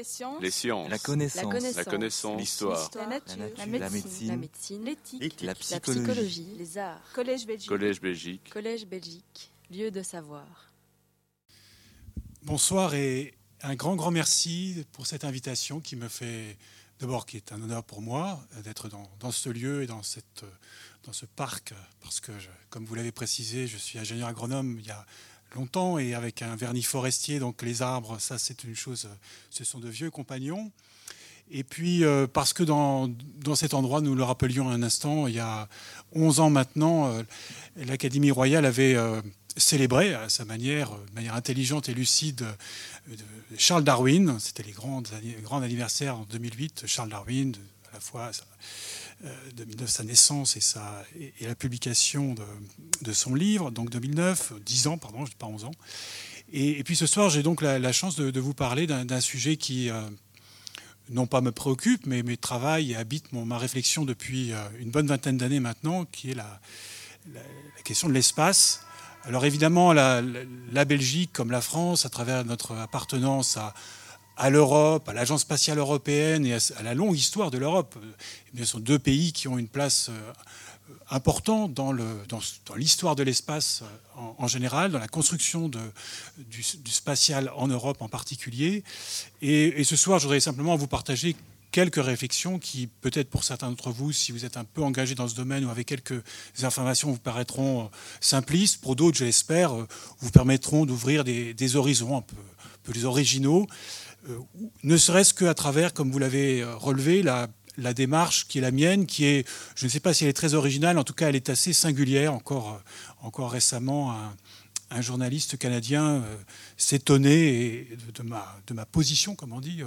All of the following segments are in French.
Les sciences. Les sciences. La connaissance. La connaissance. L'histoire. La nature. La La nature. médecine. La La médecine. médecine. L'éthique. Éthique. La La psychologie. psychologie, les arts. Collège Belgique. Collège Belgique. Collège Belgique, lieu de savoir. Bonsoir et un grand, grand merci pour cette invitation qui me fait, d'abord, qui est un honneur pour moi euh, d'être dans, dans ce lieu et dans, cette, euh, dans ce parc, parce que, je- comme vous l'avez précisé, je suis ingénieur agronome il y a longtemps et avec un vernis forestier, donc les arbres, ça c'est une chose, ce sont de vieux compagnons. Et puis, euh, parce que dans, dans cet endroit, nous le rappelions un instant, il y a 11 ans maintenant, euh, l'Académie royale avait euh, célébré à sa manière, de manière intelligente et lucide, de Charles Darwin. C'était les grands, anni- grands anniversaires en 2008. Charles Darwin, à la fois 2009, sa naissance et, sa, et, la publication de, de son livre, donc 2009, euh, 10 ans, pardon, je dis pas 11 ans. Et, et puis ce soir, j'ai donc la, chance de, vous parler d'un sujet qui, euh, non pas me préoccupe, mais, mais travaille et habite mon, ma réflexion depuis euh, une bonne vingtaine d'années maintenant, qui est la, la- question de l'espace. Alors évidemment, la- la Belgique, comme la France, à travers notre appartenance à, à l'Europe, à l'Agence spatiale européenne et à, la longue histoire de l'Europe, eh ce sont deux pays qui ont une place euh, importante dans l'histoire de l'espace euh, en, général, dans la construction du, spatial en Europe en particulier. Et, ce soir, je voudrais simplement vous partager quelques réflexions qui, peut-être pour certains d'entre vous, si vous êtes un peu engagé dans ce domaine ou avec quelques informations, vous paraîtront euh, simplistes. Pour d'autres, je l'espère, vous permettront d'ouvrir des, horizons un peu, un peu plus originaux, ne serait-ce qu'à travers, comme vous l'avez euh, relevé, la, démarche qui est la mienne, qui est, je ne sais pas si elle est très originale, en tout cas, elle est assez singulière. Encore, euh, encore récemment, un, journaliste canadien euh, s'étonnait de, ma, position, comme on dit,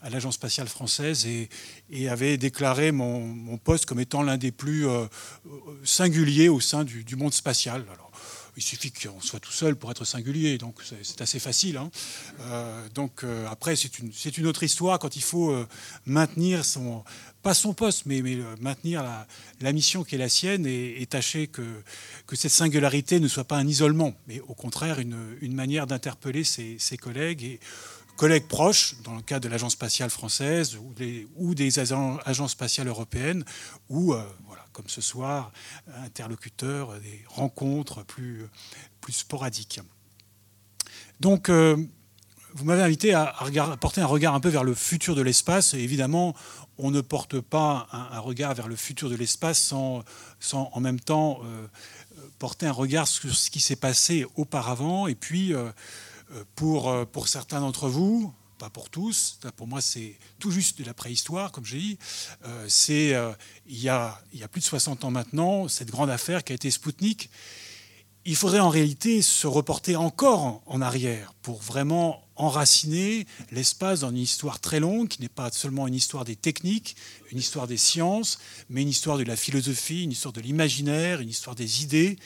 à l'Agence spatiale française et, avait déclaré mon, poste comme étant l'un des plus euh, euh, singuliers au sein du, monde spatial. Il suffit qu'on soit tout seul pour être singulier, donc c'est assez facile. hein. Euh, donc euh, après, c'est une, autre histoire quand il faut euh, maintenir son, pas son poste, mais, maintenir la, mission qui est la sienne et, tâcher que, cette singularité ne soit pas un isolement, mais au contraire une, une manière d'interpeller ses, ses collègues et collègues proches, dans le cas de l'Agence spatiale française ou des, agences spatiales européennes, ou, euh, voilà, comme ce soir, interlocuteurs, euh, des rencontres plus, plus sporadiques. Donc, euh, vous m'avez invité à, porter un regard un peu vers le futur de l'espace. Évidemment, on ne porte pas un, regard vers le futur de l'espace sans, sans en même temps porter un regard sur ce qui s'est passé auparavant. Et puis, pour, euh, pour certains d'entre vous, pas pour tous, pour moi c'est tout juste de la préhistoire, comme j'ai dit, euh, c'est euh, il, y a, il y a plus de 60 ans maintenant, cette grande affaire qui a été Spoutnik. Il faudrait en réalité se reporter encore en- arrière pour vraiment enraciner l'espace dans une histoire très longue qui n'est pas seulement une histoire des techniques, une histoire des sciences, mais une histoire de la philosophie, une histoire de l'imaginaire, une histoire des idées,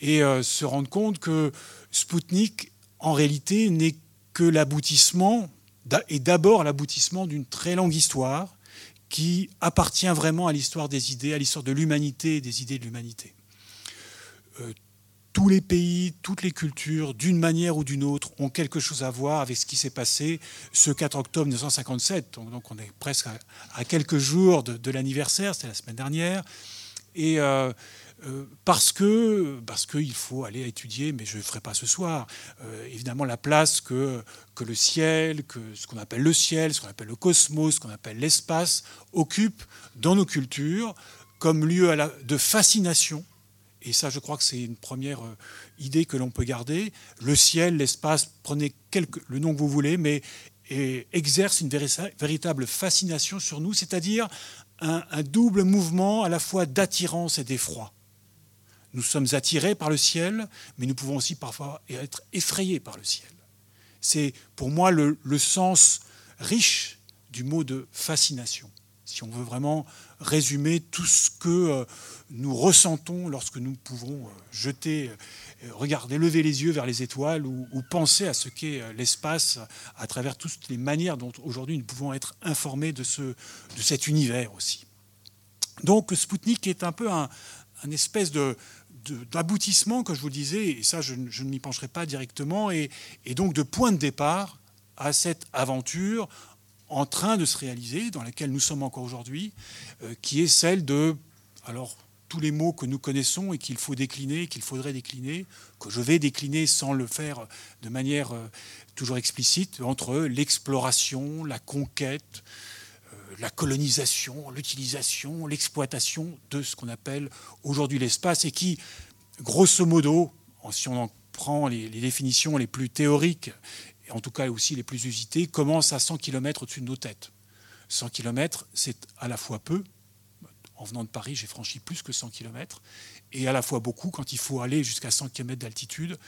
et euh, se rendre compte que Spoutnik, en réalité, n'est que l'aboutissement, et d'abord l'aboutissement d'une très longue histoire qui appartient vraiment à l'histoire des idées, à l'histoire de l'humanité et des idées de l'humanité. Euh, tous les pays, toutes les cultures, d'une manière ou d'une autre, ont quelque chose à voir avec ce qui s'est passé ce 4 octobre 1957. Donc, on est presque à, quelques jours de, de l'anniversaire, c'était la semaine dernière. Et euh, euh, parce que parce qu'il faut aller étudier, mais je ne le ferai pas ce soir, euh, évidemment la place que, que le ciel, que ce qu'on appelle le ciel, ce qu'on appelle le cosmos, ce qu'on appelle l'espace, occupe dans nos cultures comme lieu de fascination et ça, je crois que c'est une première euh, idée que l'on peut garder. Le ciel, l'espace, prenez le nom que vous voulez, mais et exerce une véri- véritable fascination sur nous, c'est-à-dire un double mouvement à la fois d'attirance et d'effroi. Nous sommes attirés par le ciel, mais nous pouvons aussi parfois être effrayés par le ciel. C'est pour moi le, sens riche du mot de fascination, si on veut vraiment résumer tout ce que euh, nous ressentons lorsque nous pouvons euh, jeter, euh, regarder, lever les yeux vers les étoiles ou, penser à ce qu'est l'espace à travers toutes les manières dont aujourd'hui nous pouvons être informés de, ce, de cet univers aussi. Donc Spoutnik est un peu un, un espèce de- d'aboutissement, que je vous disais, et ça je, ne- m'y pencherai pas directement, et, et donc de point de départ à cette aventure en train de se réaliser, dans laquelle nous sommes encore aujourd'hui, qui est celle de, alors tous les mots que nous connaissons et qu'il faut décliner, qu'il faudrait décliner, que je vais décliner sans le faire de manière toujours explicite, entre l'exploration, la conquête, la colonisation, l'utilisation, l'exploitation de ce qu'on appelle aujourd'hui l'espace et qui, grosso modo, si on en prend les, définitions les plus théoriques, et en tout cas aussi les plus usitées, commence à 100 km au-dessus de nos têtes. 100 km, c'est à la fois peu. En venant de Paris, j'ai franchi plus que 100 km, et à la fois beaucoup quand il faut aller jusqu'à 100 km d'altitude.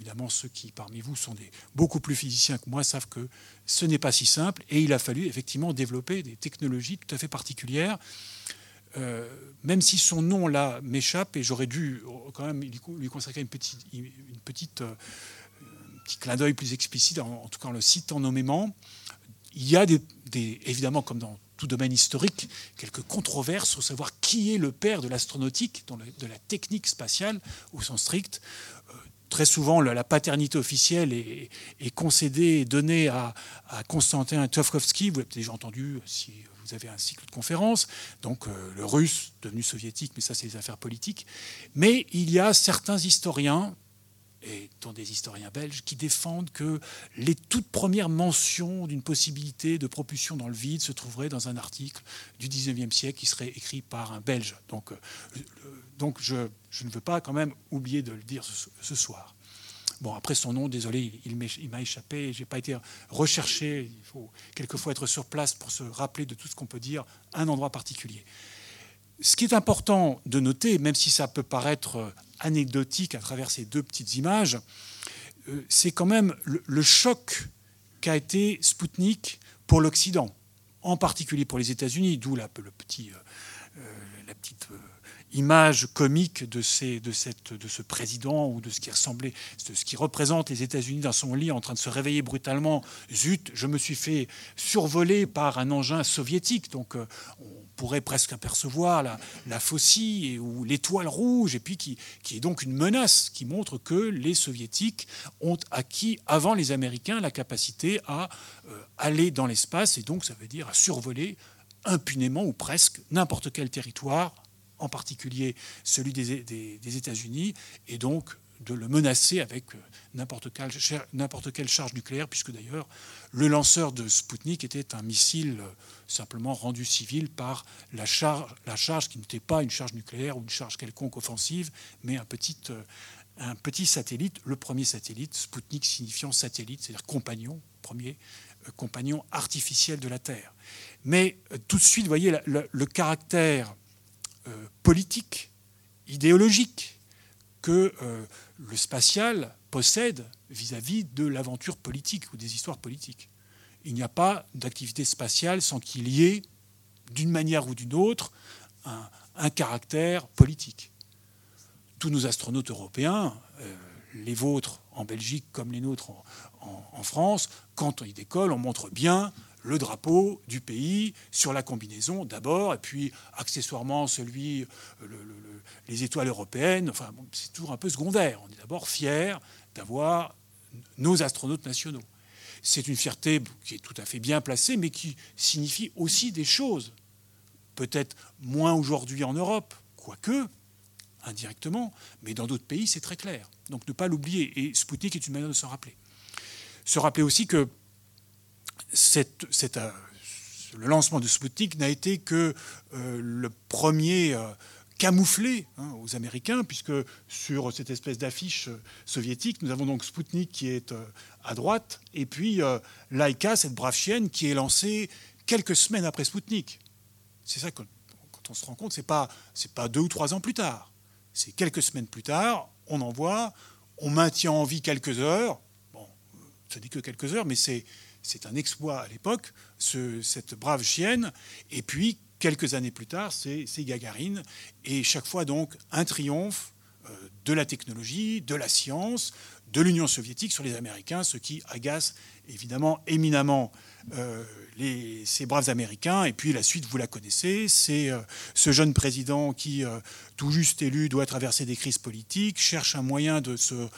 Évidemment, ceux qui parmi vous sont des, beaucoup plus physiciens que moi savent que ce n'est pas si simple, et il a fallu effectivement développer des technologies tout à fait particulières euh, même si son nom là m'échappe et j'aurais dû quand même lui consacrer une petite, une petite euh, un petit clin d'œil plus explicite, en, tout cas en le citant nommément, il y a des, évidemment comme dans tout domaine historique, quelques controverses au savoir qui est le père de l'astronautique, de la technique spatiale au sens strict. Euh, très souvent, la, paternité officielle est, concédée et donnée à, Konstantin Tsiolkovsky. Vous l'avez déjà entendu si vous avez un cycle de conférences, donc euh, le russe devenu soviétique, mais ça c'est des affaires politiques. Mais il y a certains historiens, et dont des historiens belges, qui défendent que les toutes premières mentions d'une possibilité de propulsion dans le vide se trouveraient dans un article du 19e siècle qui serait écrit par un Belge. Donc, euh, donc je, ne veux pas quand même oublier de le dire ce soir. Bon, après son nom, désolé, il m'a échappé, je n'ai pas été recherché. Il faut quelquefois être sur place pour se rappeler de tout ce qu'on peut dire un endroit particulier. Ce qui est important de noter, même si ça peut paraître anecdotique à travers ces deux petites images, euh, c'est quand même le, choc qu'a été Spoutnik pour l'Occident, en particulier pour les États-Unis, d'où la, le petit, euh, euh, la petite image comique de, ce président ou de ce qui ressemblait, de ce qui représente les États-Unis dans son lit en train de se réveiller brutalement. Zut, je me suis fait survoler par un engin soviétique. Donc euh, on pourrait presque apercevoir la, la faucille ou l'étoile rouge, et puis qui, qui est donc une menace qui montre que les soviétiques ont acquis avant les Américains la capacité à euh, aller dans l'espace, et donc ça veut dire à survoler impunément ou presque n'importe quel territoire en particulier celui des, États-Unis, et donc de le menacer avec euh, n'importe quelle, charge nucléaire, puisque d'ailleurs le lanceur de Sputnik était un missile euh, simplement rendu civil par la charge, la charge qui n'était pas une charge nucléaire ou une charge quelconque offensive, mais un petit, euh, un petit satellite, le premier satellite, Sputnik signifiant satellite, c'est-à-dire compagnon, premier compagnon artificiel de la Terre. Mais tout de suite, vous voyez, le caractère politique, idéologique que euh, le spatial possède vis-à-vis de l'aventure politique ou des histoires politiques. Il n'y a pas d'activité spatiale sans qu'il y ait, d'une manière ou d'une autre, un, caractère politique. Tous nos astronautes européens, euh, les vôtres en Belgique comme les nôtres en France, quand ils décollent, on montre bien le drapeau du pays sur la combinaison d'abord, et puis accessoirement celui, les étoiles européennes. Enfin, c'est toujours un peu secondaire. On est d'abord fier d'avoir nos astronautes nationaux. C'est une fierté qui est tout à fait bien placée, mais qui signifie aussi des choses. Peut-être moins aujourd'hui en Europe, quoique, indirectement, mais dans d'autres pays, c'est très clair. Donc ne pas l'oublier. Et Sputnik est une manière de s'en rappeler. Se rappeler aussi que euh, le lancement de Sputnik n'a été que euh, le premier euh, camouflé hein, aux Américains, puisque sur cette espèce d'affiche soviétique, nous avons donc Sputnik qui est à droite, et puis Laika, cette brave chienne, qui est lancée quelques semaines après Sputnik. C'est ça que, on se rend compte, c'est pas pas deux ou trois ans plus tard, c'est quelques semaines plus tard. On envoie, on maintient en vie quelques heures. Bon, ça dit que quelques heures, mais c'est c'est un exploit à l'époque, cette brave chienne. Et puis, quelques années plus tard, c'est Gagarine. Et chaque fois, donc, un triomphe euh, de la technologie, de la science, de l'Union soviétique sur les Américains, ce qui agace évidemment éminemment euh, ces braves Américains. Et puis la suite, vous la connaissez, c'est euh, ce jeune président qui, tout juste élu, doit traverser des crises politiques, cherche un moyen de se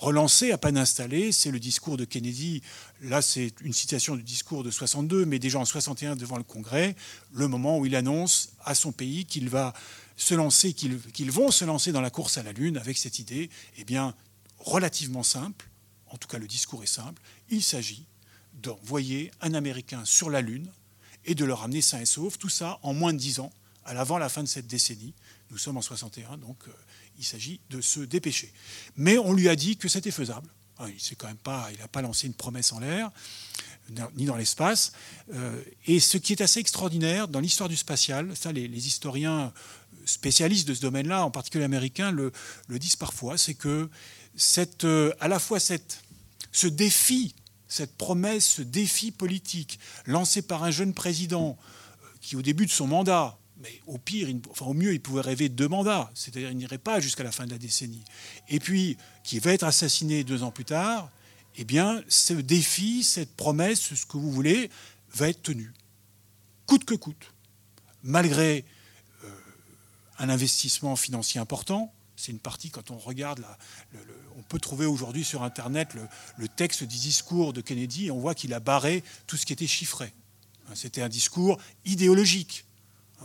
relancé, à peine installé. C'est le discours de Kennedy. Là, c'est une citation du discours de 62, mais déjà en 61 devant le Congrès, le moment où il annonce à son pays qu'il va se lancer, qu'ils vont se lancer dans la course à la Lune avec cette idée, eh bien, relativement simple. En tout cas, le discours est simple. Il s'agit d'envoyer un Américain sur la Lune et de le ramener sain et sauf. Tout ça en moins de 10 ans, à l'avant la fin de cette décennie. Nous sommes en 61, donc euh, il s'agit de se dépêcher. Mais on lui a dit que c'était faisable. Il n'a pas lancé une promesse en l'air, ni dans l'espace. Euh, et ce qui est assez extraordinaire dans l'histoire du spatial, ça les, historiens spécialistes de ce domaine-là, en particulier américains, le, disent parfois, c'est que euh, à la fois ce défi, cette promesse, ce défi politique lancé par un jeune président euh, qui, au début de son mandat, mais au pire, au mieux, il pouvait rêver deux mandats, c'est-à-dire il n'irait pas jusqu'à la fin de la décennie. Et puis, qui va être assassiné deux ans plus tard, eh bien, ce défi, cette promesse, ce que vous voulez, va être tenu, coûte que coûte, malgré euh, un investissement financier important. C'est une partie, quand on regarde, on peut trouver aujourd'hui sur Internet le, texte du discours de Kennedy, et on voit qu'il a barré tout ce qui était chiffré. C'était un discours idéologique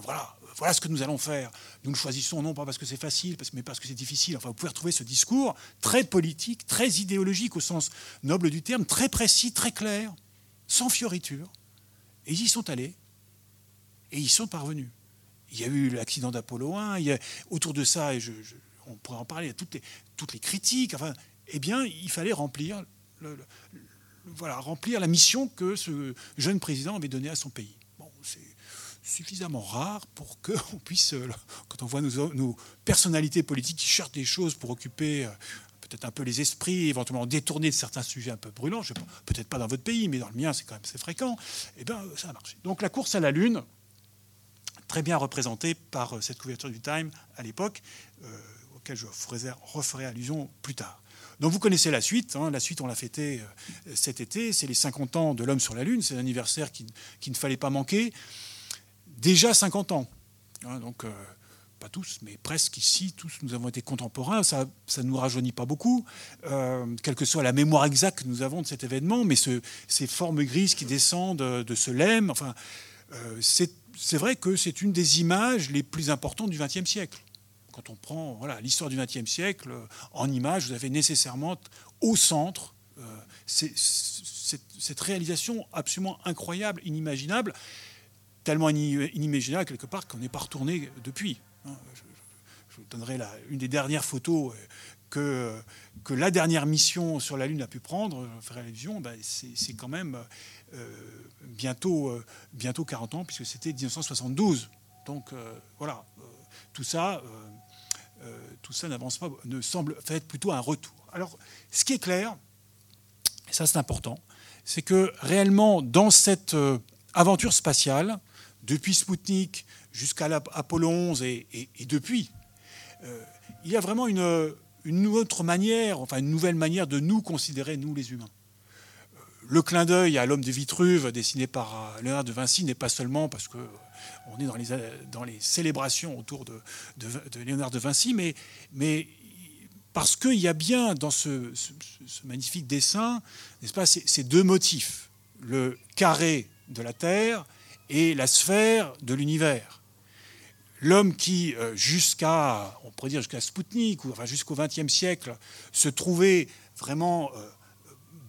voilà, voilà ce que nous allons faire. Nous le choisissons non pas parce que c'est facile, mais parce que c'est difficile. Enfin, vous pouvez retrouver ce discours très politique, très idéologique au sens noble du terme, très précis, très clair, sans fioriture. Et ils y sont allés. Et ils sont parvenus. Il y a eu l'accident d'Apollo 1, il y a, autour de ça, et on pourrait en parler, il y a toutes les, critiques. Enfin, eh bien, il fallait remplir, voilà, remplir la mission que ce jeune président avait donnée à son pays. Bon, c'est suffisamment rare pour qu'on puisse, euh, quand on voit nos, personnalités politiques qui cherchent des choses pour occuper euh, peut-être un peu les esprits, éventuellement détourner de certains sujets un peu brûlants, peut-être pas dans votre pays, mais dans le mien c'est quand même assez fréquent, et eh bien ça a marché. Donc la course à la Lune, très bien représentée par euh, cette couverture du Time à l'époque, auquel je referai allusion plus tard. Donc vous connaissez la suite. Hein. La suite, on l'a fêtée cet été. C'est les 50 ans de l'homme sur la Lune. C'est l'anniversaire qu'il qui ne fallait pas manquer déjà 50 ans. Hein, donc, euh, pas tous, mais presque ici, tous nous avons été contemporains. Ça ne nous rajeunit pas beaucoup, euh, quelle que soit la mémoire exacte que nous avons de cet événement, mais ces formes grises qui descendent de ce lemme, enfin, euh, c'est vrai que c'est une des images les plus importantes du XXe siècle. Quand on prend l'histoire du XXe siècle, en images, vous avez nécessairement au centre cette réalisation absolument incroyable, inimaginable tellement inimaginable quelque part qu'on n'est pas retourné depuis. Hein. Je, vous donnerai une des dernières photos euh, que, que la dernière mission sur la Lune a pu prendre, je ferai l'allusion, ben c'est quand même euh, bientôt, euh, bientôt 40 ans, puisque c'était 1972. Donc voilà, tout ça, tout ça n'avance pas, ne semble être plutôt un retour. Alors, ce qui est clair, et ça c'est important, c'est que réellement, dans cette aventure spatiale, depuis Spoutnik jusqu'à l'Apollo 11 et, depuis, euh, il y a vraiment une, autre manière, enfin une nouvelle manière de nous considérer, nous les humains. Euh, le clin d'œil à l'homme de Vitruve, dessiné par euh, Léonard de Vinci, n'est pas seulement parce que on est dans les, dans les célébrations autour de, de, Léonard de Vinci, mais, mais parce qu'il y a bien dans ce magnifique dessin, n'est-ce pas, ces deux motifs, le carré de la Terre et la sphère de l'univers. L'homme qui, euh, jusqu'à, on pourrait dire jusqu'à Spoutnik, ou enfin jusqu'au XXe siècle, se trouvait vraiment euh,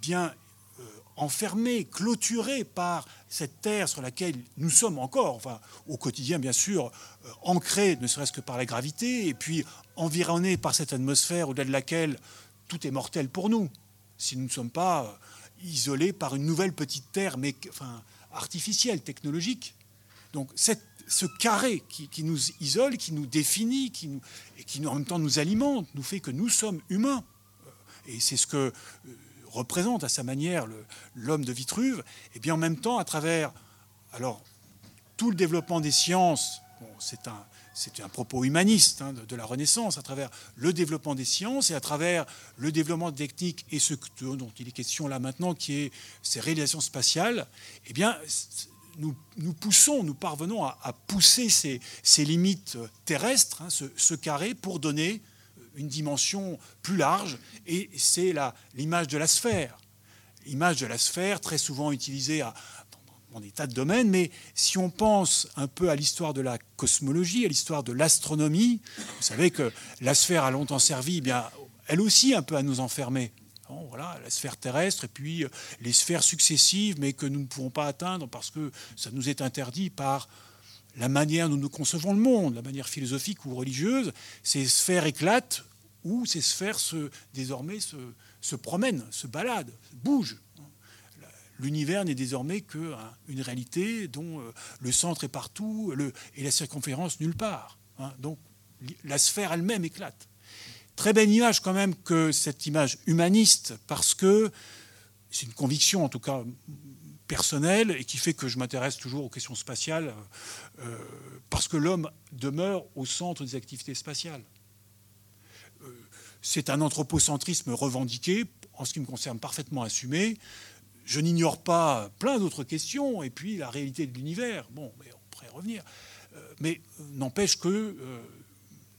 bien euh, enfermé, clôturé par cette terre sur laquelle nous sommes encore, enfin au quotidien bien sûr, ancré ne serait-ce que par la gravité, et puis environné par cette atmosphère au-delà de laquelle tout est mortel pour nous, si nous ne sommes pas isolés par une nouvelle petite terre, mais enfin, artificielle, technologique. Donc ce carré qui, nous isole, qui nous définit, qui nous, et qui en même temps nous alimente, nous fait que nous sommes humains. Euh, et c'est ce que euh, représente à sa manière l'homme de Vitruve. Et bien en même temps, à travers alors, tout le développement des sciences, c'est un, c'est un propos humaniste hein, de, la Renaissance, à travers le développement des sciences et à travers le développement technique et ce dont il est question là maintenant, qui est ces réalisations spatiales, eh bien, nous, poussons, nous parvenons à, pousser ces, limites terrestres, hein, ce, carré, pour donner une dimension plus large, et c'est l'image de la sphère. L'image de la sphère, très souvent utilisée dans des tas de domaines, mais si on pense un peu à l'histoire de la cosmologie, à l'histoire de l'astronomie, vous savez que la sphère a longtemps servi, eh bien, elle aussi, un peu à nous enfermer. voilà, la sphère terrestre et puis euh, les sphères successives, mais que nous ne pouvons pas atteindre parce que ça nous est interdit par la manière dont nous concevons le monde, la manière philosophique ou religieuse, ces sphères éclatent ou ces sphères se, désormais se, promènent, se baladent, bougent. L'univers n'est désormais qu'une réalité dont euh, le centre est partout et la circonférence nulle part. Hein. Donc la sphère elle-même éclate. Très belle image quand même que cette image humaniste, parce que c'est une conviction en tout cas personnelle et qui fait que je m'intéresse toujours aux questions spatiales, euh, parce que l'homme demeure au centre des activités spatiales. Euh, c'est un anthropocentrisme revendiqué, en ce qui me concerne parfaitement assumé. Je n'ignore pas plein d'autres questions, et puis la réalité de l'univers. Bon, mais on pourrait revenir. Euh, mais n'empêche que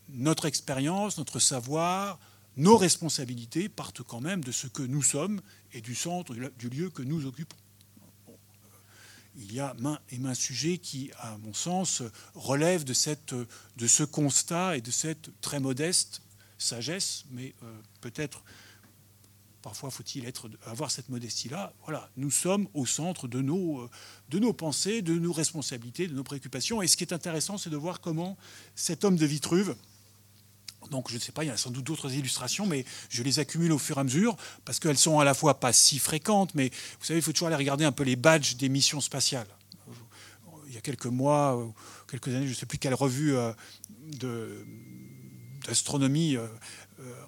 notre expérience, notre savoir, nos responsabilités partent quand même de ce que nous sommes et du centre du lieu que nous occupons il y a main et main sujet qui, à mon sens, relèvent de, cette, de ce constat et de cette très modeste sagesse, mais euh, peut-être parfois faut-il être, avoir cette modestie-là. Voilà, nous sommes au centre de nos, euh, de nos pensées, de nos responsabilités, de nos préoccupations. Et ce qui est intéressant, c'est de voir comment cet homme de Vitruve, donc je ne sais pas, il y a sans doute d'autres illustrations, mais je les accumule au fur et à mesure parce qu'elles sont à la fois pas si fréquentes, mais vous savez, il faut toujours aller regarder un peu les badges des missions spatiales. Il y a quelques mois, quelques années, je ne sais plus quelle revue euh, d'astronomie euh,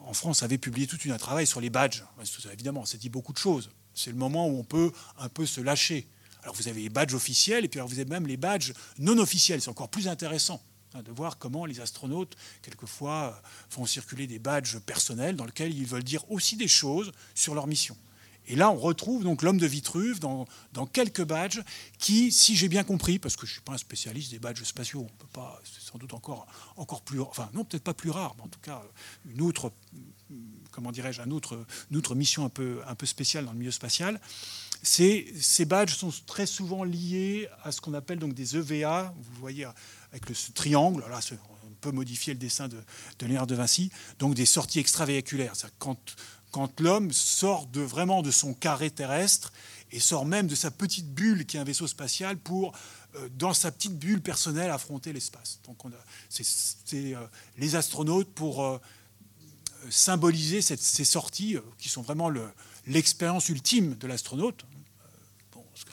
en France avait publié tout un travail sur les badges. Évidemment, ça dit beaucoup de choses. C'est le moment où on peut un peu se lâcher. Alors vous avez les badges officiels et puis alors vous avez même les badges non officiels. C'est encore plus intéressant. Hein, de voir comment les astronautes, quelquefois, euh, font circuler des badges personnels dans lesquels ils veulent dire aussi des choses sur leur mission. Et là, on retrouve donc l'homme de Vitruve dans, quelques badges qui, si j'ai bien compris, parce que je ne suis pas un spécialiste des badges spatiaux, on peut pas, c'est sans doute encore, encore plus, enfin non, peut-être pas plus rare, mais en tout cas une autre, comment dirais-je, une autre, mission un peu, spéciale dans le milieu spatial. Ces, badges sont très souvent liés à ce qu'on appelle donc des EVA. Vous voyez avec le, ce triangle. Là, on peut modifier le dessin de, de Léonard de Vinci. Donc des sorties extravéhiculaires. Quand l'homme sort de, vraiment de son carré terrestre et sort même de sa petite bulle qui est un vaisseau spatial pour, euh, dans sa petite bulle personnelle, affronter l'espace. Donc c'est euh, les astronautes pour euh, symboliser ces sorties qui sont vraiment l'expérience ultime de l'astronaute. Bon, parce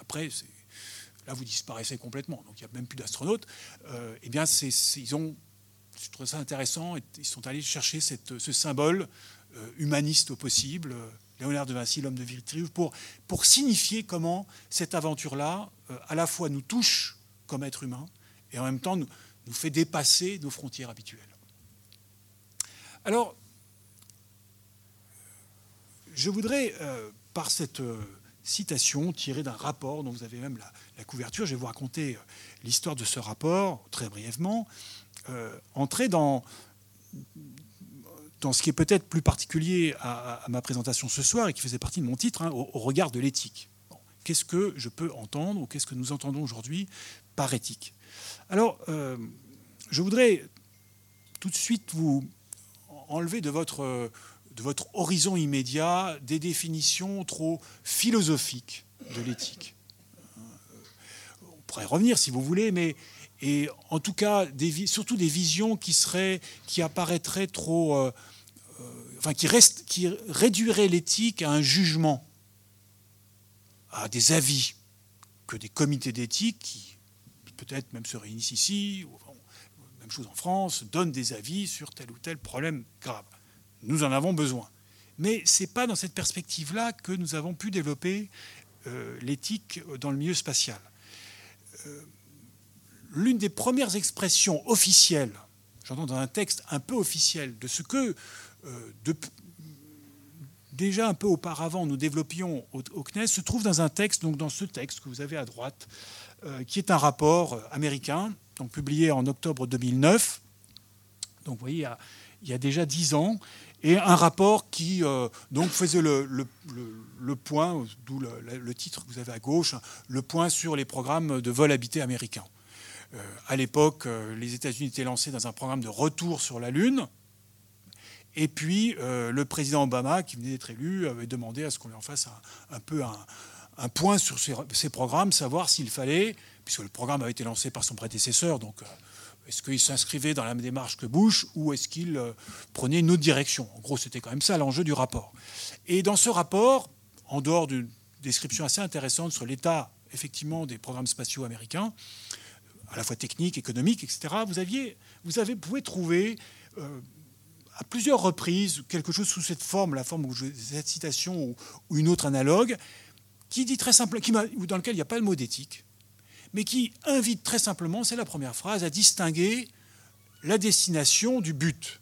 là vous disparaissez complètement, donc il n'y a même plus d'astronautes, euh, eh bien ils ont, je trouve ça intéressant, ils sont allés chercher ce symbole humaniste au possible, euh, Léonard de Vinci, l'homme de Vitruve, pour, pour signifier comment cette aventure-là, à la fois nous touche comme être humain, et en même temps nous, nous fait dépasser nos frontières habituelles. Alors, je voudrais, par cette citation tirée d'un rapport dont vous avez même la, couverture. Je vais vous raconter euh, l'histoire de ce rapport très brièvement. Euh, entrer dans, dans ce qui est peut-être plus particulier à, ma présentation ce soir et qui faisait partie de mon titre, hein, au, regard de l'éthique. qu'est-ce que je peux entendre ou qu'est-ce que nous entendons aujourd'hui par éthique? Alors, euh, je voudrais tout de suite vous enlever de votre de votre horizon immédiat des définitions trop philosophiques de l'éthique. Euh, on pourrait revenir si vous voulez, mais et en tout cas surtout des visions qui seraient, qui apparaîtraient trop, euh, euh, enfin qui, reste, qui réduiraient l'éthique à un jugement, à des avis que des comités d'éthique qui peut-être même se réunissent ici, ou, même chose en France, donnent des avis sur tel ou tel problème grave. Nous en avons besoin. Mais ce n'est pas dans cette perspective-là que nous avons pu développer euh, l'éthique dans le milieu spatial. Euh, l'une des premières expressions officielles, j'entends dans un texte un peu officiel, de ce que euh, déjà un peu auparavant nous développions au, CNES, se trouve dans un texte, donc dans ce texte que vous avez à droite, qui est un rapport américain, donc publié en octobre 2009. Donc vous voyez, il y a déjà dix ans, et un rapport qui euh, faisait le, point, d'où le, titre que vous avez à gauche, le point sur les programmes de vol habité américains. Euh, à l'époque, euh, les États-Unis étaient lancés dans un programme de retour sur la Lune. Et puis, le président Obama, qui venait d'être élu, avait demandé à ce qu'on lui en fasse un, peu un, point sur ces, programmes, savoir s'il fallait, puisque le programme avait été lancé par son prédécesseur, donc est-ce qu'il s'inscrivait dans la même démarche que Bush ou est-ce qu'il euh, prenait une autre direction? En gros, c'était quand même ça l'enjeu du rapport. Et dans ce rapport, en dehors d'une description assez intéressante sur l'état effectivement des programmes spatiaux américains, à la fois techniques, économiques, etc., vous, avez, pouvez trouver euh, à plusieurs reprises quelque chose sous cette forme, la forme où je, cette citation ou, une autre analogue, qui dit très simple, qui dans lequel il n'y a pas le mot d'éthique, mais qui invite très simplement, c'est la première phrase, à distinguer la destination du but.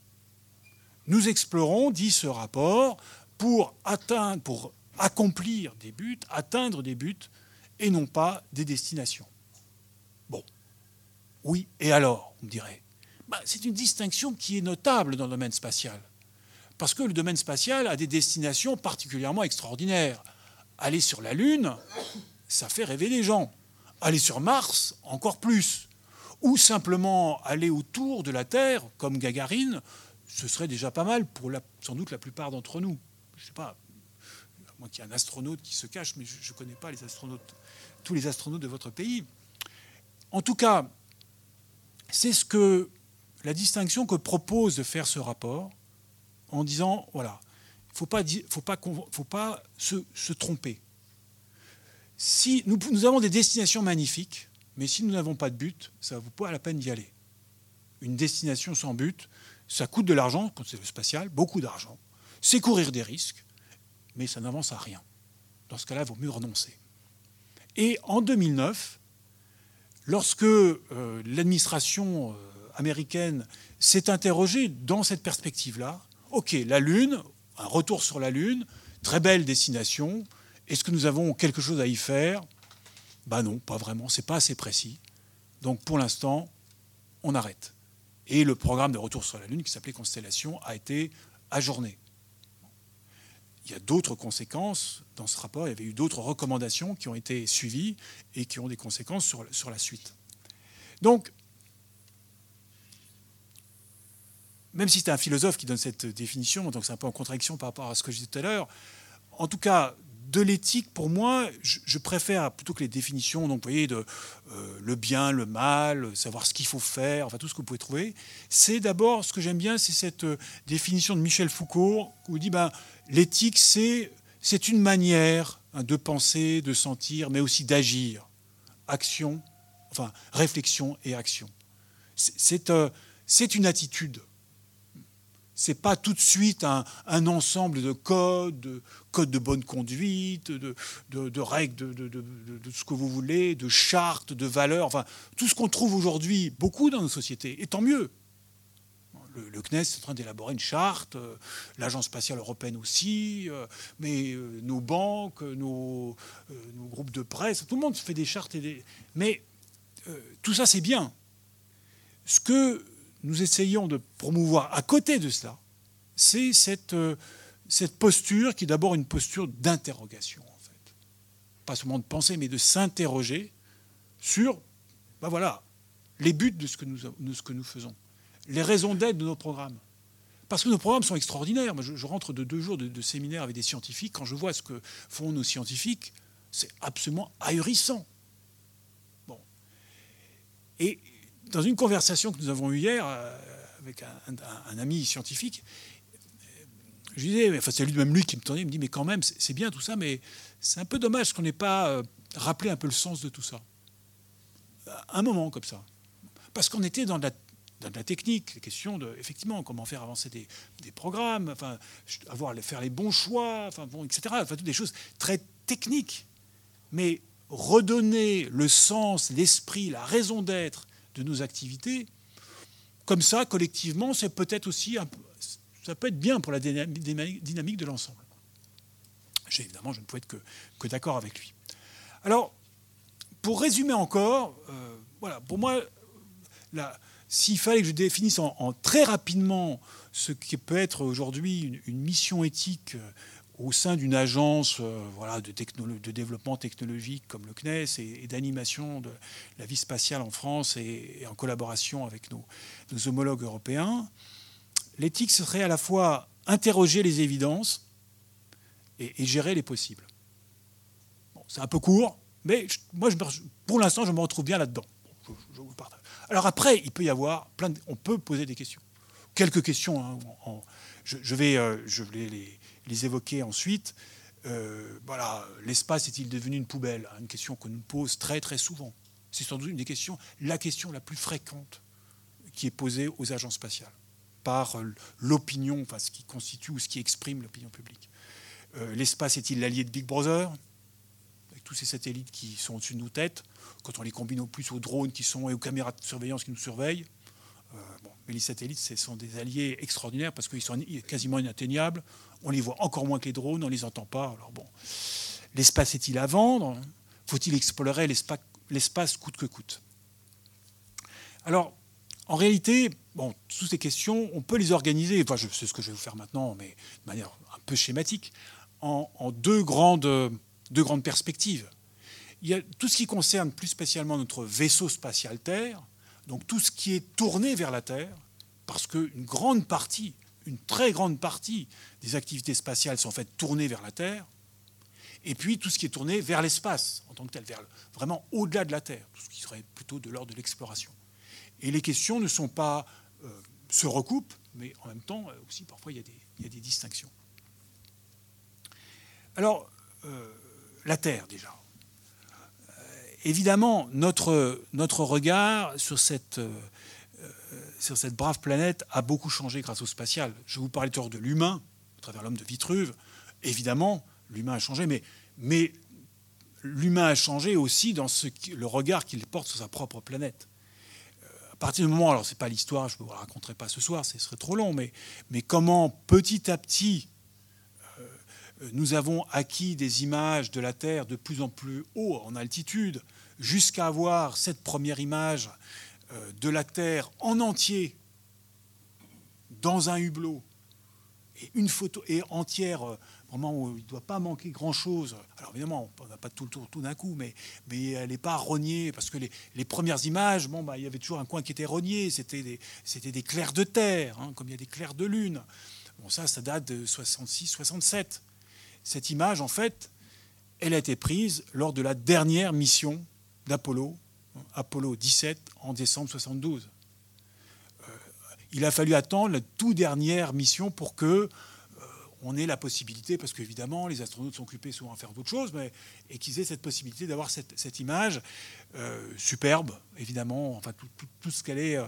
Nous explorons, dit ce rapport, pour atteindre, pour accomplir des buts, atteindre des buts, et non pas des destinations. Oui, et alors, on me dirait bah, C'est une distinction qui est notable dans le domaine spatial. Parce que le domaine spatial a des destinations particulièrement extraordinaires. Aller sur la Lune, ça fait rêver les gens. Aller sur Mars, encore plus. Ou simplement aller autour de la Terre, comme Gagarine, ce serait déjà pas mal pour sans doute la plupart d'entre nous. Je ne sais pas, moi qu'il y un astronaute qui se cache, mais je ne connais pas les astronautes, tous les astronautes de votre pays. En tout cas, c'est ce que la distinction que propose de faire ce rapport, en disant voilà, il faut pas, faut pas, se tromper si nous, avons des destinations magnifiques, mais si nous n'avons pas de but, ça ne vaut pas la peine d'y aller. Une destination sans but, ça coûte de l'argent, quand c'est le spatial, beaucoup d'argent. C'est courir des risques, mais ça n'avance à rien. Dans ce cas-là, il vaut mieux renoncer. Et en 2009, lorsque euh, l'administration euh, américaine s'est interrogée dans cette perspective-là, OK, la Lune, un retour sur la Lune, très belle destination, est-ce que nous avons quelque chose à y faire? Ben non, pas vraiment, c'est pas assez précis. Donc pour l'instant, on arrête. Et le programme de retour sur la Lune, qui s'appelait Constellation, a été ajourné. Il y a d'autres conséquences dans ce rapport, il y avait eu d'autres recommandations qui ont été suivies et qui ont des conséquences sur, sur la suite. Donc, même si c'est un philosophe qui donne cette définition, donc c'est un peu en contradiction par rapport à ce que je disais tout à l'heure, en tout cas, de l'éthique, pour moi, je, préfère, plutôt que les définitions, donc, voyez, de euh, le bien, le mal, savoir ce qu'il faut faire, enfin tout ce que vous pouvez trouver, c'est d'abord, ce que j'aime bien, c'est cette euh, définition de Michel Foucault, où il dit, ben, l'éthique, c'est, une manière hein, de penser, de sentir, mais aussi d'agir. Action, enfin, réflexion et action. C'est, euh, c'est une attitude n'est pas tout de suite un, ensemble de codes, de codes de bonne conduite, de, règles, de, ce que vous voulez, de chartes, de valeurs, enfin tout ce qu'on trouve aujourd'hui beaucoup dans nos sociétés. Et tant mieux. Le, CNES est en train d'élaborer une charte, euh, l'Agence spatiale européenne aussi, euh, mais euh, nos banques, nos, groupes de presse, tout le monde fait des chartes. Mais tout ça, c'est bien. Ce que nous essayons de promouvoir à côté de cela, c'est cette, euh, cette posture qui est d'abord une posture d'interrogation, en fait. Pas seulement de penser, mais de s'interroger sur ben voilà, les buts de ce, que nous, ce que nous faisons, les raisons d'être de nos programmes. Parce que nos programmes sont extraordinaires. Je, rentre de deux jours de, de séminaire avec des scientifiques. Quand je vois ce que font nos scientifiques, c'est absolument ahurissant. Bon. Et dans une conversation que nous avons eue hier euh, avec un, ami scientifique, je disais, enfin c'est lui même lui qui me tournait, il me dit mais quand même c'est bien tout ça, mais c'est un peu dommage qu'on n'ait pas euh, rappelé un peu le sens de tout ça. Un moment comme ça, parce qu'on était dans la, dans la technique, les questions de effectivement comment faire avancer des, programmes, enfin avoir faire les bons choix, enfin bon, etc. Enfin toutes des choses très techniques, mais redonner le sens, l'esprit, la raison d'être de nos activités. Comme ça, collectivement, c'est peut-être aussi un, ça peut être bien pour la dynamique de l'ensemble. Évidemment, je ne peux être que, que d'accord avec lui. Alors, pour résumer encore, euh, voilà, pour moi, s'il fallait que je définisse en, très rapidement ce qui peut être aujourd'hui une, mission éthique euh, au sein d'une agence euh, de, développement technologique comme le CNES et, d'animation de la vie spatiale en France et, en collaboration avec nos, homologues européens, l'éthique serait à la fois interroger les évidences et, gérer les possibles. c'est un peu court, mais moi, pour l'instant, je me retrouve bien là-dedans. Alors après, il peut y avoir plein on peut poser des questions. Quelques questions. Hein, je, vais, euh, je vais les, les, évoquer ensuite. Euh, voilà, l'espace est-il devenu une poubelle? Une question qu'on nous pose très très souvent. C'est sans doute une des questions, la question la plus fréquente qui est posée aux agences spatiales par euh, l'opinion, enfin ce qui constitue ou ce qui exprime l'opinion publique. l'espace est-il l'allié de Big Brother? Avec tous ces satellites qui sont au-dessus de nos têtes, quand on les combine au plus aux drones qui sont et aux caméras de surveillance qui nous surveillent. Euh, mais les satellites, ce sont des alliés extraordinaires parce qu'ils sont quasiment inatteignables. On les voit encore moins que les drones, on ne les entend pas. Alors bon, l'espace est-il à vendre? Faut-il explorer l'espace coûte que coûte? Alors, en réalité, bon, toutes ces questions, on peut les organiser, sais ce que je vais vous faire maintenant, mais de manière un peu schématique, en, en deux, grandes, deux grandes perspectives il y a tout ce qui concerne plus spécialement notre vaisseau spatial Terre, donc tout ce qui est tourné vers la Terre, parce qu'une grande partie, une très grande partie des activités spatiales sont faites tourner vers la Terre, et puis tout ce qui est tourné vers l'espace en tant que tel, vers vraiment au-delà de la Terre, tout ce qui serait plutôt de l'ordre de l'exploration. Et les questions ne sont pas euh, se recoupent, mais en même temps euh, aussi parfois il y, a des, il y a des distinctions. Alors euh, la Terre déjà évidemment, notre, notre regard sur cette, euh, sur cette brave planète a beaucoup changé grâce au spatial. Je vous parlais tout de l'humain, à travers l'homme de Vitruve. Évidemment, l'humain a changé, mais, mais l'humain a changé aussi dans ce, le regard qu'il porte sur sa propre planète. Euh, à partir du moment, alors c'est pas l'histoire, je ne vous la raconterai pas ce soir, ce serait trop long, mais, mais comment petit à petit nous avons acquis des images de la Terre de plus en plus haut en altitude, jusqu'à avoir cette première image euh, de la Terre en entier dans un hublot et une photo et entière euh, vraiment où il ne doit pas manquer grand-chose. Alors évidemment, on n'a pas tout le tour tout d'un coup, mais, mais elle n'est pas rognée, parce que les, premières images, bon, bah, il y avait toujours un coin qui était rogné, c'était des, c'était des clairs de terre, hein, comme il y a des clairs de lune. Bon, ça, ça date de 66-67. Cette image, en fait, elle a été prise lors de la dernière mission d'Apollo, Apollo 17, en décembre 72. Euh, il a fallu attendre la toute dernière mission pour que euh, on ait la possibilité, parce qu'évidemment, les astronautes sont occupés souvent à faire d'autres choses, mais, et qu'ils aient cette possibilité d'avoir cette, image euh, superbe, évidemment, enfin tout, ce qu'elle est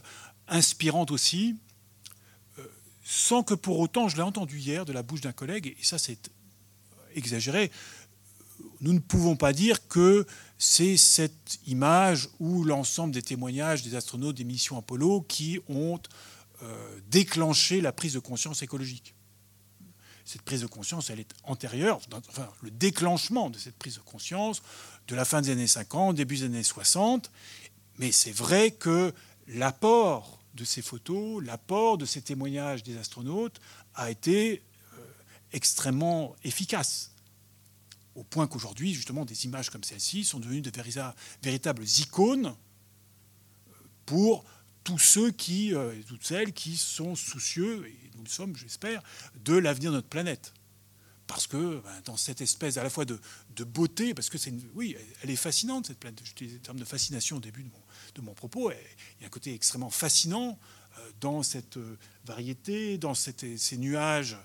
inspirante aussi, sans que pour autant, je l'ai entendu hier de la bouche d'un collègue, et ça c'est exagéré. Nous ne pouvons pas dire que c'est cette image ou l'ensemble des témoignages des astronautes des missions Apollo qui ont euh, déclenché la prise de conscience écologique. Cette prise de conscience, elle est antérieure, enfin, le déclenchement de cette prise de conscience de la fin des années 50, début des années 60. Mais c'est vrai que l'apport de ces photos, l'apport de ces témoignages des astronautes a été extrêmement efficace. Au point qu'aujourd'hui, justement, des images comme celle-ci sont devenues de véritables icônes pour tous ceux qui, euh, toutes celles qui sont soucieux, et nous le sommes, j'espère, de l'avenir de notre planète. Parce que ben, dans cette espèce à la fois de, beauté, parce que c'est oui, elle est fascinante cette planète. Je en termes de fascination au début de mon, propos. Il y a un côté extrêmement fascinant euh, dans cette euh, variété, dans ces nuages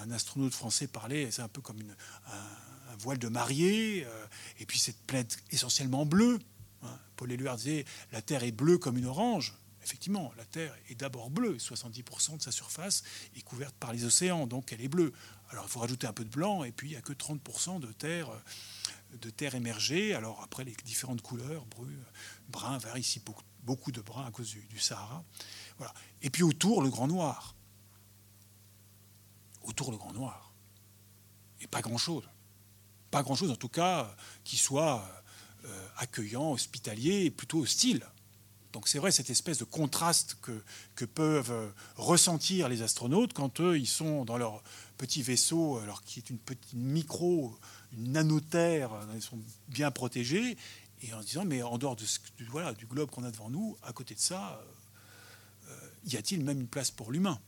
un astronaute français parlait, c'est un peu comme un, voile de mariée, euh, et puis cette planète essentiellement bleue. Hein. Paul Éluard disait la Terre est bleue comme une orange. Effectivement, la Terre est d'abord bleue, 70% de sa surface est couverte par les océans, donc elle est bleue. Alors il faut rajouter un peu de blanc, et puis il n'y a que 30% de terre, de terre émergée. Alors après, les différentes couleurs, brun, vert, ici beaucoup, de brun à cause du, du Sahara. Voilà. Et puis autour, le grand noir autour le Grand Noir. Et pas grand-chose. Pas grand-chose, en tout cas, qui soit euh, accueillant, hospitalier, plutôt hostile. Donc c'est vrai cette espèce de contraste que, peuvent ressentir les astronautes quand eux, ils sont dans leur petit vaisseau, alors qui est une petite micro, une nanoterre, ils sont bien protégés, et en disant, mais en dehors de voilà, du globe qu'on a devant nous, à côté de ça, euh, y a-t-il même une place pour l'humain?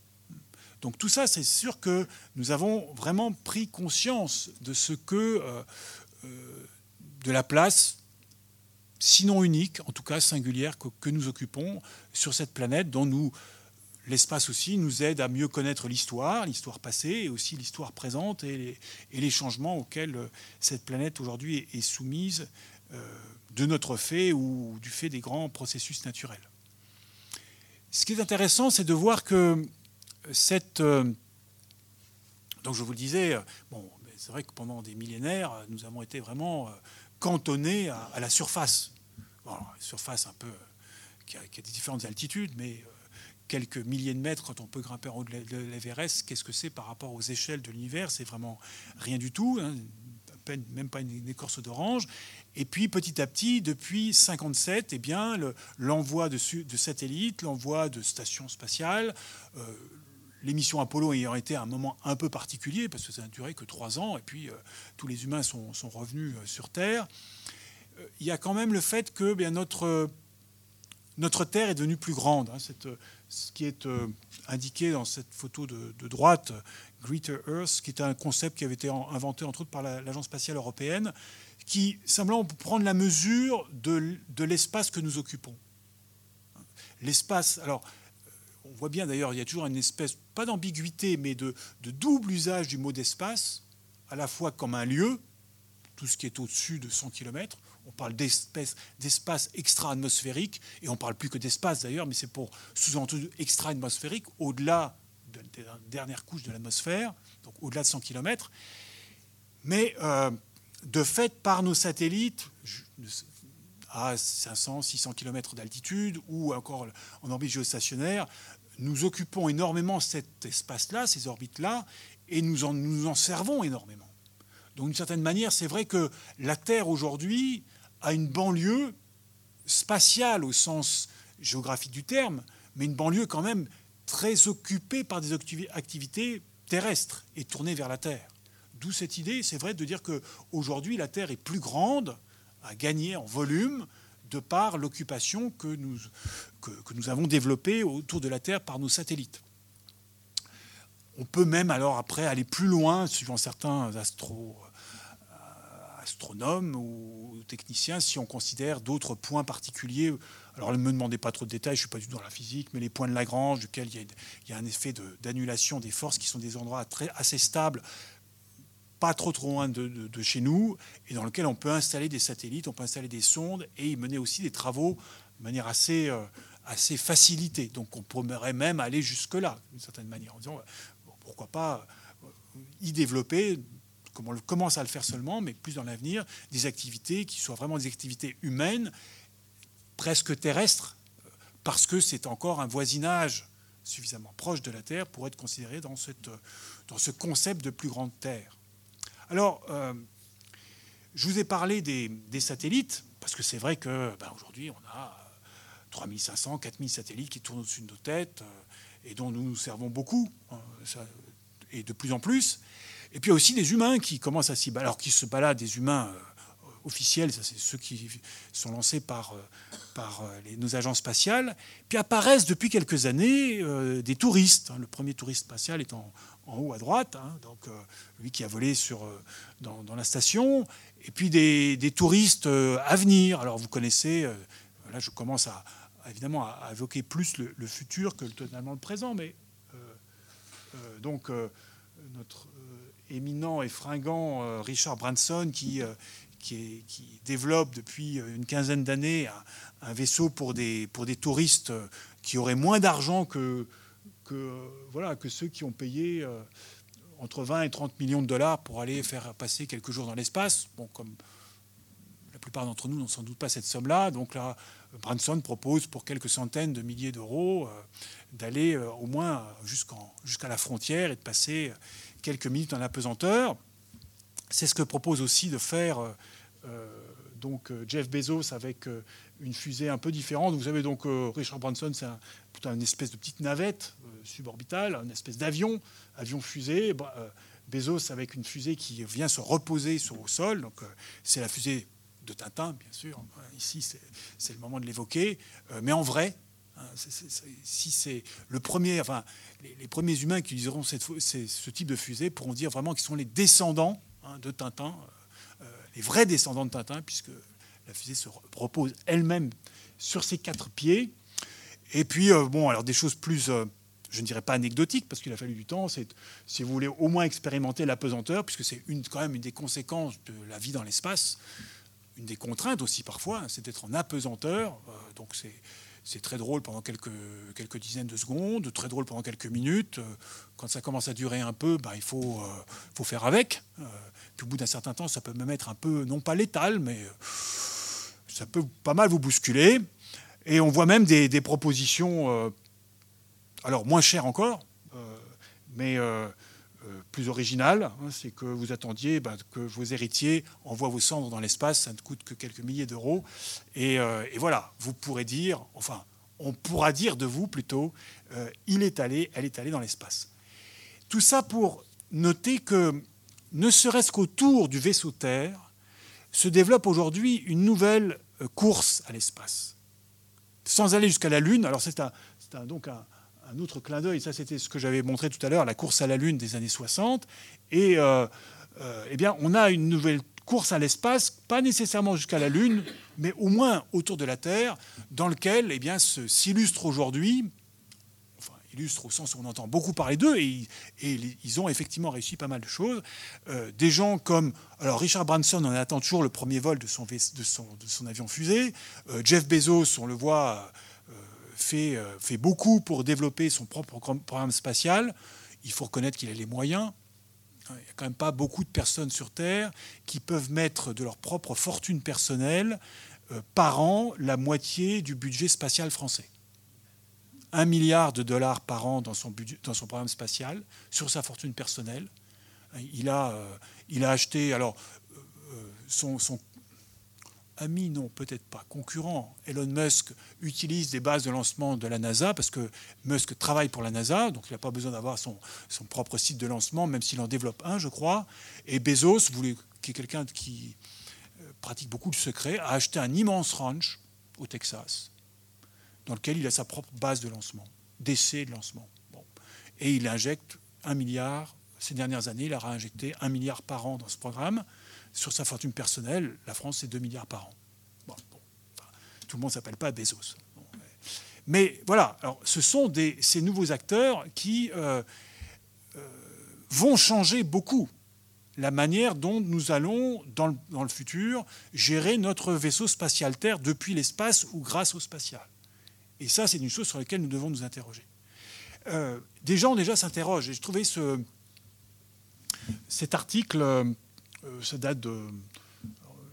Donc tout ça, c'est sûr que nous avons vraiment pris conscience de ce que, euh, euh, de la place, sinon unique, en tout cas singulière, que, nous occupons sur cette planète dont nous l'espace aussi nous aide à mieux connaître l'histoire, l'histoire passée et aussi l'histoire présente et les, changements auxquels cette planète aujourd'hui est, soumise euh, de notre fait ou du fait des grands processus naturels. Ce qui est intéressant, c'est de voir que Euh, donc je vous le disais, bon, c'est vrai que pendant des millénaires, nous avons été vraiment euh, cantonnés à, la surface. Surface un peu qui a, des différentes altitudes, mais quelques milliers de mètres quand on peut grimper en haut de l'Everest, qu'est-ce que c'est par rapport aux échelles de l'univers? C'est vraiment rien du tout, hein, même pas une écorce d'orange. Et puis petit à petit, depuis 57, eh bien, l'envoi de, satellites, l'envoi de stations spatiales, euh, l'émission Apollo ayant été un moment un peu particulier, parce que ça n'a duré que trois ans, et puis euh, tous les humains sont, sont revenus euh, sur Terre, euh, il y a quand même le fait que eh bien, notre, notre Terre est devenue plus grande. Hein, ce qui est indiqué dans cette photo de, droite, Greater Earth, qui est un concept qui avait été inventé entre autres par l'Agence spatiale européenne, qui simplement pour prendre la mesure de, l'espace que nous occupons. L'espace, alors on voit bien d'ailleurs, il y a toujours une espèce, pas d'ambiguïté, mais de, double usage du mot d'espace, à la fois comme un lieu, tout ce qui est au-dessus de 100 km, on parle d'espace extra-atmosphérique, et on parle plus que d'espace d'ailleurs, mais c'est pour sous-entendu extra-atmosphérique, au-delà de la dernière couche de l'atmosphère, donc au-delà de 100 km. Mais euh, de fait, par nos satellites, à 500, 600 km d'altitude, ou encore en orbite géostationnaire, nous occupons énormément cet espace-là, ces orbites-là, et nous en, nous en servons énormément. Donc d'une certaine manière, c'est vrai que la Terre aujourd'hui à une banlieue spatiale au sens géographique du terme, mais une banlieue quand même très occupée par des activités terrestres et tournée vers la Terre. D'où cette idée, c'est vrai, de dire qu'aujourd'hui la Terre est plus grande, à gagner en volume, de par l'occupation que nous, que, nous avons développée autour de la Terre par nos satellites. On peut même alors après aller plus loin, suivant certains astro, astronome ou technicien si on considère d'autres points particuliers. Alors ne me demandez pas trop de détails, je ne suis pas du tout dans la physique, mais les points de Lagrange, duquel il y a, un effet d'annulation des forces qui sont des endroits très, assez stables, pas trop trop loin de, chez nous, et dans lequel on peut installer des satellites, on peut installer des sondes et y mener aussi des travaux de manière assez, euh, assez facilitée. Donc on pourrait même aller jusque-là, d'une certaine manière, en disant pourquoi pas euh, y développer comme on commence à le faire seulement, mais plus dans l'avenir, des activités qui soient vraiment des activités humaines, presque terrestres, parce que c'est encore un voisinage suffisamment proche de la Terre pour être considéré dans, cette, dans ce concept de plus grande Terre. Alors, euh, je vous ai parlé des, satellites, parce que c'est vrai que ben, aujourd'hui, on a 3500, 4000 satellites qui tournent au-dessus de nos têtes euh, et dont nous nous servons beaucoup, hein, et de plus en plus. Et puis il y a aussi des humains qui commencent à s'y balader, alors qui se baladent, des humains euh, officiels, c'est ceux qui sont lancés par, euh, par euh, nos agences spatiales. Puis apparaissent depuis quelques années des touristes. Hein. Le premier touriste spatial est en, haut à droite, hein, donc lui qui a volé sur, dans, la station. Et puis des, touristes à venir. Alors vous connaissez, là je commence à, évidemment à, évoquer plus le, futur que totalement le présent, mais donc notre éminent et fringant euh, Richard Branson qui, euh, qui, développe depuis une quinzaine d'années un, vaisseau pour des, pour des touristes qui auraient moins d'argent que, que, voilà, que ceux qui ont payé euh, entre 20 et 30 millions de dollars pour aller faire passer quelques jours dans l'espace. Bon, comme la plupart d'entre nous n'ont sans doute pas cette somme-là, donc là, Branson propose pour quelques centaines de milliers d'euros d'aller au moins jusqu'à la frontière et de passer quelques minutes en apesanteur. C'est ce que propose aussi de faire euh, donc Jeff Bezos avec une fusée un peu différente. Vous savez donc Richard Branson, c'est plutôt une espèce de petite navette suborbitale, une espèce d'avion, avion fusée. Bah, Bezos avec une fusée qui vient se reposer sur le sol. Donc c'est la fusée de Tintin, bien sûr. Ici, c'est le moment de l'évoquer. mais en vrai, hein, si c'est le premier, enfin, les, premiers humains qui utiliseront ce type de fusée pourront dire vraiment qu'ils sont les descendants hein, de Tintin, euh, les vrais descendants de Tintin, puisque la fusée se repose elle-même sur ses quatre pieds. Et puis, euh, bon, alors des choses plus, euh, je ne dirais pas anecdotiques, parce qu'il a fallu du temps, c'est, si vous voulez, au moins expérimenter la pesanteur, puisque c'est une, quand même une des conséquences de la vie dans l'espace, une des contraintes aussi parfois, hein, c'est d'être en apesanteur. donc c'est c'est très drôle pendant quelques, dizaines de secondes, très drôle pendant quelques minutes. Quand ça commence à durer un peu, ben, il faut, euh, faire avec. Euh, au bout d'un certain temps, ça peut même être un peu, non pas létal, mais euh, ça peut pas mal vous bousculer. Et on voit même des, propositions, alors moins chères encore, mais plus original, hein, c'est que vous attendiez ben, que vos héritiers envoient vos cendres dans l'espace, ça ne coûte que quelques milliers d'euros. Et, euh, voilà, vous pourrez dire, enfin, on pourra dire de vous plutôt, euh, il est allé, elle est allée dans l'espace. Tout ça pour noter que, ne serait-ce qu'autour du vaisseau Terre, se développe aujourd'hui une nouvelle euh, course à l'espace. Sans aller jusqu'à la Lune, alors c'est donc un, un autre clin d'œil, ça c'était ce que j'avais montré tout à l'heure, la course à la Lune des années 60. Et euh, euh, eh bien, on a une nouvelle course à l'espace, pas nécessairement jusqu'à la Lune, mais au moins autour de la Terre, dans lequel eh bien, s'illustre aujourd'hui, enfin illustre au sens où on entend beaucoup parler d'eux, et, ils ont effectivement réussi pas mal de choses. Euh, des gens comme, alors Richard Branson, on attend toujours le premier vol de son, de son, de son avion fusée. Jeff Bezos, on le voit fait, euh, fait beaucoup pour développer son propre programme spatial. Il faut reconnaître qu'il a les moyens. Il n'y a quand même pas beaucoup de personnes sur Terre qui peuvent mettre de leur propre fortune personnelle euh, par an la moitié du budget spatial français. Un milliard de dollars par an dans son, budget, dans son programme spatial, sur sa fortune personnelle. Il a, euh, il a acheté, alors, son, son ami, non, peut-être pas, concurrent, Elon Musk utilise des bases de lancement de la NASA parce que Musk travaille pour la NASA, donc il n'a pas besoin d'avoir son, propre site de lancement, même s'il en développe un, je crois. Et Bezos, qui est quelqu'un qui euh, pratique beaucoup de secret, a acheté un immense ranch au Texas, dans lequel il a sa propre base de lancement, d'essai de lancement. Et il injecte un milliard. Ces dernières années, il a réinjecté un milliard par an dans ce programme sur sa fortune personnelle, la France, c'est 2 milliards par an. tout le monde ne s'appelle pas Bezos. mais, voilà, ce sont ces nouveaux acteurs qui euh, euh, vont changer beaucoup la manière dont nous allons, dans le, futur, gérer notre vaisseau spatial Terre depuis l'espace ou grâce au spatial. Et ça, c'est une chose sur laquelle nous devons nous interroger. Euh, des gens déjà s'interrogent. Et je trouvais ce, cet article ça date de.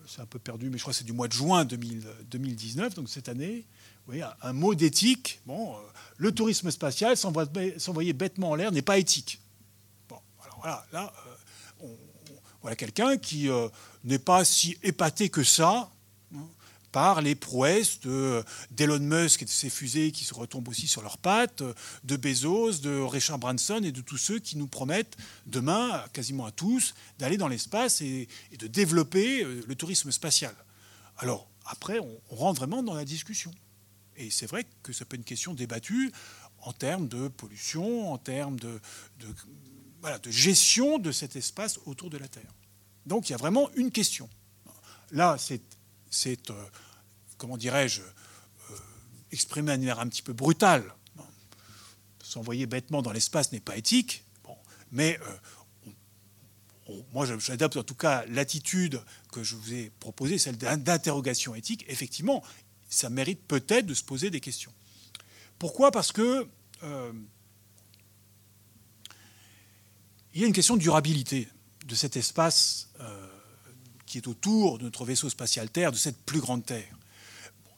C'est un peu perdu, mais je crois que c'est du mois de juin 2019, donc cette année. Vous voyez, un mot d'éthique. Bon, euh, le tourisme spatial, s'envoyer bêtement en l'air, n'est pas éthique. Bon, alors voilà, là, euh, voilà quelqu'un qui n'est pas si épaté que ça par les prouesses d'Elon Musk et de ses fusées qui se retombent aussi sur leurs pattes, de Bezos, de Richard Branson et de tous ceux qui nous promettent demain, quasiment à tous, d'aller dans l'espace et, de développer euh, le tourisme spatial. Alors après, on, rentre vraiment dans la discussion. Et c'est vrai que ça peut être une question débattue en termes de pollution, en termes de, de gestion de cet espace autour de la Terre. Donc il y a vraiment une question. Là, c'est c'est, euh, comment dirais-je, euh, exprimé de manière un petit peu brutale. S'envoyer bêtement dans l'espace n'est pas éthique, mais euh, moi j'adapte en tout cas l'attitude que je vous ai proposée, celle d'interrogation éthique. Effectivement, ça mérite peut-être de se poser des questions. Pourquoi? Parce que il y a une question de durabilité de cet espace qui est autour de notre vaisseau spatial Terre, de cette plus grande Terre.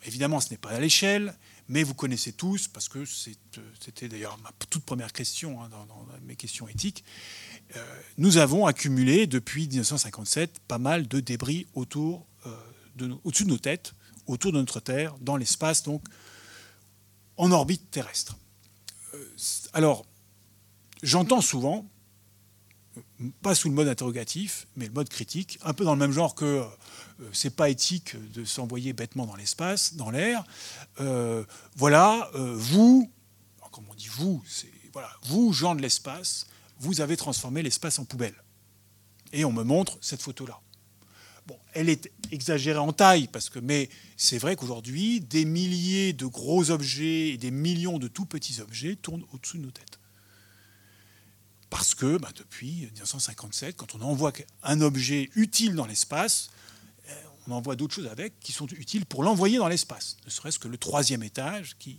évidemment, ce n'est pas à l'échelle, mais vous connaissez tous, parce que c'était d'ailleurs ma toute première question hein, dans, mes questions éthiques, euh, nous avons accumulé depuis 1957 pas mal de débris autour euh, de, au-dessus de nos têtes, autour de notre Terre, dans l'espace, donc en orbite terrestre. Euh, alors, j'entends souvent, pas sous le mode interrogatif, mais le mode critique, un peu dans le même genre que euh, c'est pas éthique de s'envoyer bêtement dans l'espace, dans l'air. Euh, voilà, vous, comme on dit vous, c'est voilà, vous, gens de l'espace, vous avez transformé l'espace en poubelle. Et on me montre cette photo-là. Bon, elle est exagérée en taille, parce que, mais c'est vrai qu'aujourd'hui, des milliers de gros objets et des millions de tout petits objets tournent au-dessus de nos têtes. Parce que bah, depuis 1957, quand on envoie un objet utile dans l'espace, euh, on envoie d'autres choses avec qui sont utiles pour l'envoyer dans l'espace. Ne serait-ce que le troisième étage qui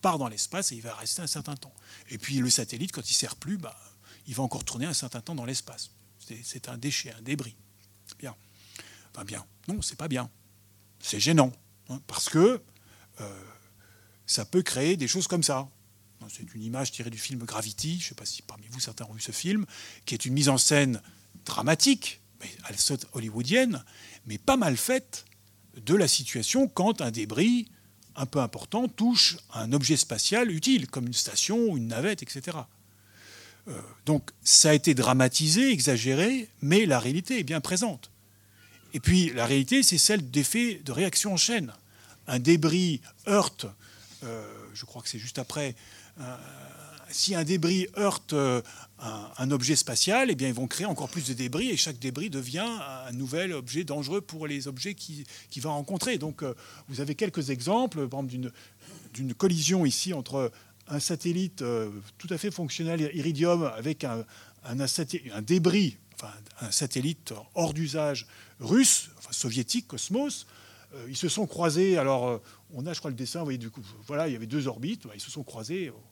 part dans l'espace et il va rester un certain temps. Et puis le satellite, quand il ne sert plus, bah, il va encore tourner un certain temps dans l'espace. C'est un déchet, un débris. Bien. Enfin bien. Non, c'est pas bien. C'est gênant. Hein, parce que euh, ça peut créer des choses comme ça. C'est une image tirée du film Gravity, je ne sais pas si parmi vous certains ont vu ce film, qui est une mise en scène dramatique, mais hollywoodienne, mais pas mal faite de la situation quand un débris un peu important touche un objet spatial utile, comme une station, une navette, etc. Euh, donc ça a été dramatisé, exagéré, mais la réalité est bien présente. Et puis la réalité, c'est celle d'effets de réaction en chaîne. Un débris heurte, euh, je crois que c'est juste après, si un débris heurte un, objet spatial, eh bien ils vont créer encore plus de débris et chaque débris devient un nouvel objet dangereux pour les objets qu'il qui va rencontrer. Donc vous avez quelques exemples, par exemple d'une collision ici entre un satellite euh, tout à fait fonctionnel, Iridium, avec un, un, débris, enfin, un satellite hors d'usage russe, soviétique, Cosmos. Euh, ils se sont croisés. Alors, euh, on a, je crois, le dessin. Vous voyez, du coup, voilà, il y avait deux orbites. Ils se sont croisés au,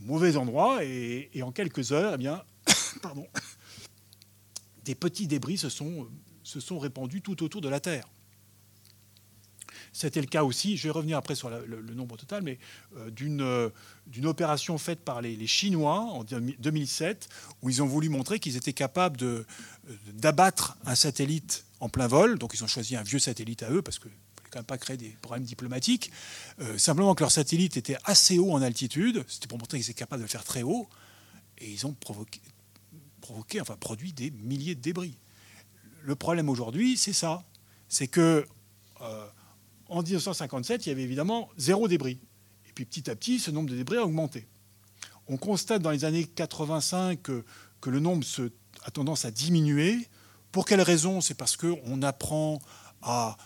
mauvais endroit. Et, en quelques heures, eh bien, pardon, des petits débris se sont répandus tout autour de la Terre. C'était le cas aussi, je vais revenir après sur le, nombre total, mais euh, euh, d'une opération faite par les, Chinois en 2007, où ils ont voulu montrer qu'ils étaient capables d'abattre un satellite en plein vol. Donc ils ont choisi un vieux satellite à eux, parce fallait quand même pas créer des problèmes diplomatiques. Euh, simplement que leur satellite était assez haut en altitude, c'était pour montrer qu'ils étaient capables de le faire très haut, et ils ont provoqué enfin produit des milliers de débris. Le problème aujourd'hui, c'est ça. C'est que en 1957, il y avait évidemment zéro débris. Et puis petit à petit, ce nombre de débris a augmenté. On constate dans les années 85 que, le nombre a tendance à diminuer. Pour quelle raison? C'est parce qu'on apprend à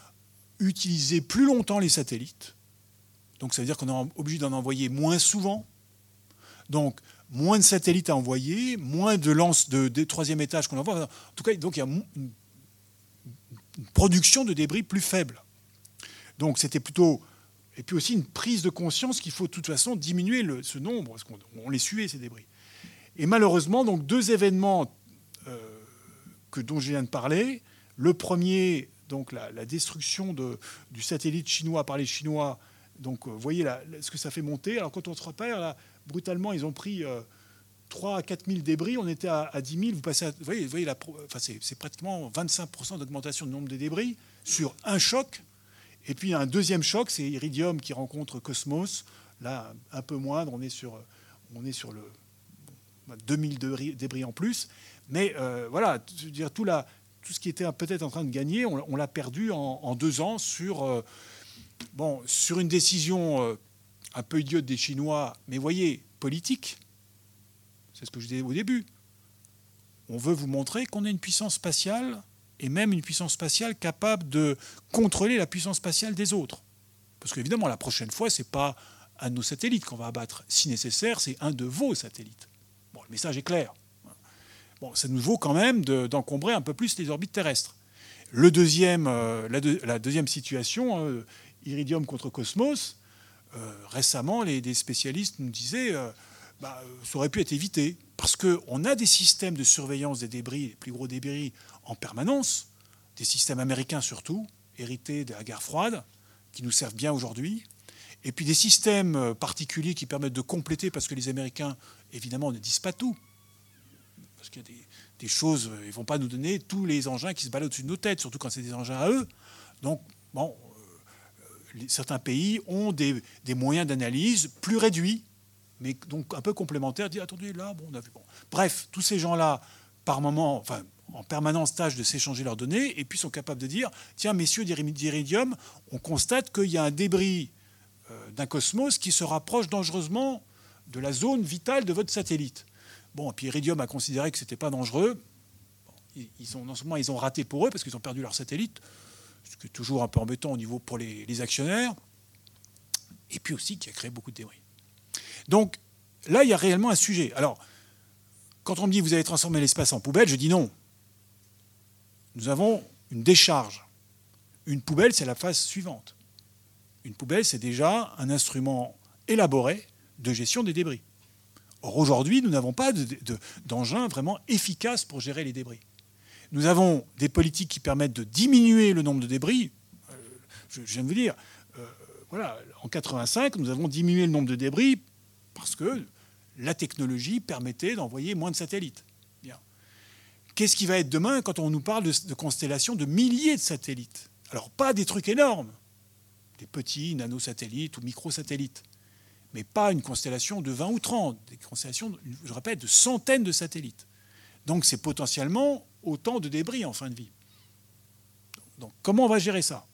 utiliser plus longtemps les satellites. Donc ça veut dire qu'on est obligé d'en envoyer moins souvent. Donc moins de satellites à envoyer, moins de lances de, troisième étage qu'on envoie. En tout cas, donc il y a une production de débris plus faible. Donc c'était plutôt... Et puis aussi une prise de conscience qu'il faut de toute façon diminuer ce nombre, parce qu'on les suait, ces débris. Et malheureusement, donc deux événements euh, que, dont je viens de parler. Le premier, donc la, destruction de, du satellite chinois par les Chinois. Donc, euh, vous voyez ce que ça fait monter. Alors, quand on se repère, là, brutalement, ils ont pris 3 euh, à 4 000 débris. On était à, 10 000. Vous, passez vous voyez, vous enfin, c'est pratiquement 25 d'augmentation du nombre de débris sur un choc et puis un deuxième choc, c'est Iridium qui rencontre Cosmos. Là, un peu moindre, on est sur, on est sur le 2000 débris en plus. Mais euh, voilà, dire, tout, tout ce qui était peut-être en train de gagner, on, l'a perdu en, deux ans sur, euh, bon, sur une décision euh, un peu idiote des Chinois, mais voyez, politique. C'est ce que je disais au début. On veut vous montrer qu'on est une puissance spatiale et même une puissance spatiale capable de contrôler la puissance spatiale des autres. Parce qu'évidemment, la prochaine fois, ce n'est pas un de nos satellites qu'on va abattre. Si nécessaire, c'est un de vos satellites. Bon, le message est clair. Bon, ça nous vaut quand même d'encombrer un peu plus les orbites terrestres. Le deuxième, euh, la, deuxième situation, euh, Iridium contre Cosmos, euh, récemment, les, des spécialistes nous disaient bah, ça aurait pu être évité. Parce qu'on a des systèmes de surveillance des débris, les plus gros débris, en permanence, des systèmes américains surtout, hérités de la guerre froide, qui nous servent bien aujourd'hui, et puis des systèmes euh, particuliers qui permettent de compléter, parce que les Américains, évidemment, ne disent pas tout. Parce qu'il y a des, choses, euh, ils ne vont pas nous donner tous les engins qui se baladent au-dessus de nos têtes, surtout quand c'est des engins à eux. Donc, bon, certains pays ont des, moyens d'analyse plus réduits, mais donc un peu complémentaires. Dit attendez, là, bon, on a vu. Bref, tous ces gens-là, par moment, enfin, en permanence, tâchent de s'échanger leurs données et puis sont capables de dire tiens, messieurs d'Iridium, on constate qu'il y a un débris euh, d'un cosmos qui se rapproche dangereusement de la zone vitale de votre satellite. Bon, et puis Iridium a considéré que ce n'était pas dangereux. ils ont, non seulement ils ont raté pour eux parce qu'ils ont perdu leur satellite, ce qui est toujours un peu embêtant au niveau pour les, actionnaires, et puis aussi qui a créé beaucoup de débris. Donc là, il y a réellement un sujet. Alors, quand on me dit vous avez transformé l'espace en poubelle, je dis non. Nous avons une décharge. Une poubelle, c'est la phase suivante. Une poubelle, c'est déjà un instrument élaboré de gestion des débris. Or, aujourd'hui, nous n'avons pas d'engin vraiment efficace pour gérer les débris. Nous avons des politiques qui permettent de diminuer le nombre de débris. Euh, je, viens de vous dire, euh, voilà, en 85, nous avons diminué le nombre de débris parce que la technologie permettait d'envoyer moins de satellites. Qu'est-ce qui va être demain quand on nous parle de, constellations de milliers de satellites? Alors, pas des trucs énormes, des petits nanosatellites ou microsatellites, mais pas une constellation de 20 ou 30, des constellations, je répète, de centaines de satellites. Donc, c'est potentiellement autant de débris en fin de vie. Donc comment on va gérer ça?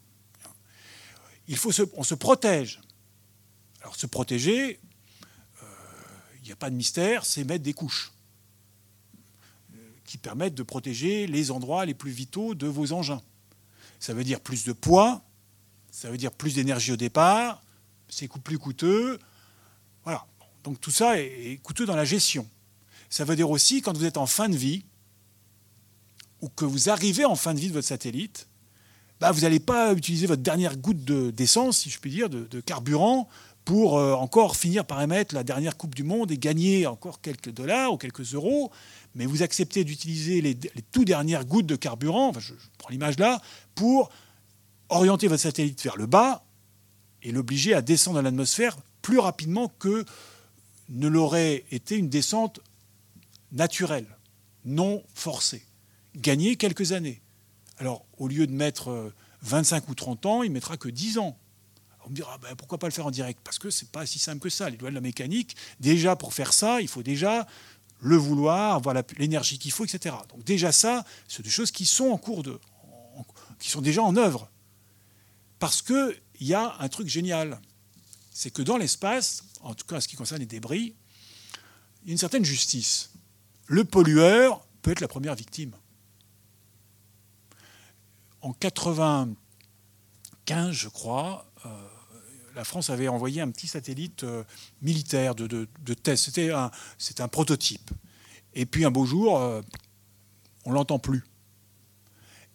Il faut On se protège. Alors se protéger, il euh, n'y a pas de mystère, c'est mettre des couches qui permettent de protéger les endroits les plus vitaux de vos engins. Ça veut dire plus de poids, ça veut dire plus d'énergie au départ, c'est plus coûteux. Voilà. Donc tout ça est coûteux dans la gestion. Ça veut dire aussi, quand vous êtes en fin de vie, ou que vous arrivez en fin de vie de votre satellite, bah, vous n'allez pas utiliser votre dernière goutte d'essence, si je puis dire, de, carburant, pour euh, encore finir par émettre la dernière Coupe du Monde et gagner encore quelques dollars ou quelques euros, mais vous acceptez d'utiliser les, tout dernières gouttes de carburant, je, prends l'image là, pour orienter votre satellite vers le bas et l'obliger à descendre dans l'atmosphère plus rapidement que ne l'aurait été une descente naturelle, non forcée gagner quelques années. Alors, au lieu de mettre 25 euh, ou 30 ans, il mettra que 10 ans. On me dira, ben, pourquoi pas le faire en direct? Parce que ce n'est pas si simple que ça. Les lois de la mécanique, déjà, pour faire ça, il faut déjà le vouloir, avoir l'énergie qu'il faut, etc. Donc déjà ça, c'est des choses qui sont en cours de, qui sont déjà en œuvre. Parce qu'il y a un truc génial, c'est que dans l'espace, en tout cas en ce qui concerne les débris, il y a une certaine justice. Le pollueur peut être la première victime en 95, je crois, euh, la France avait envoyé un petit satellite euh, militaire de, test. C'était un, un, prototype. Et puis un beau jour, euh, on l'entend plus.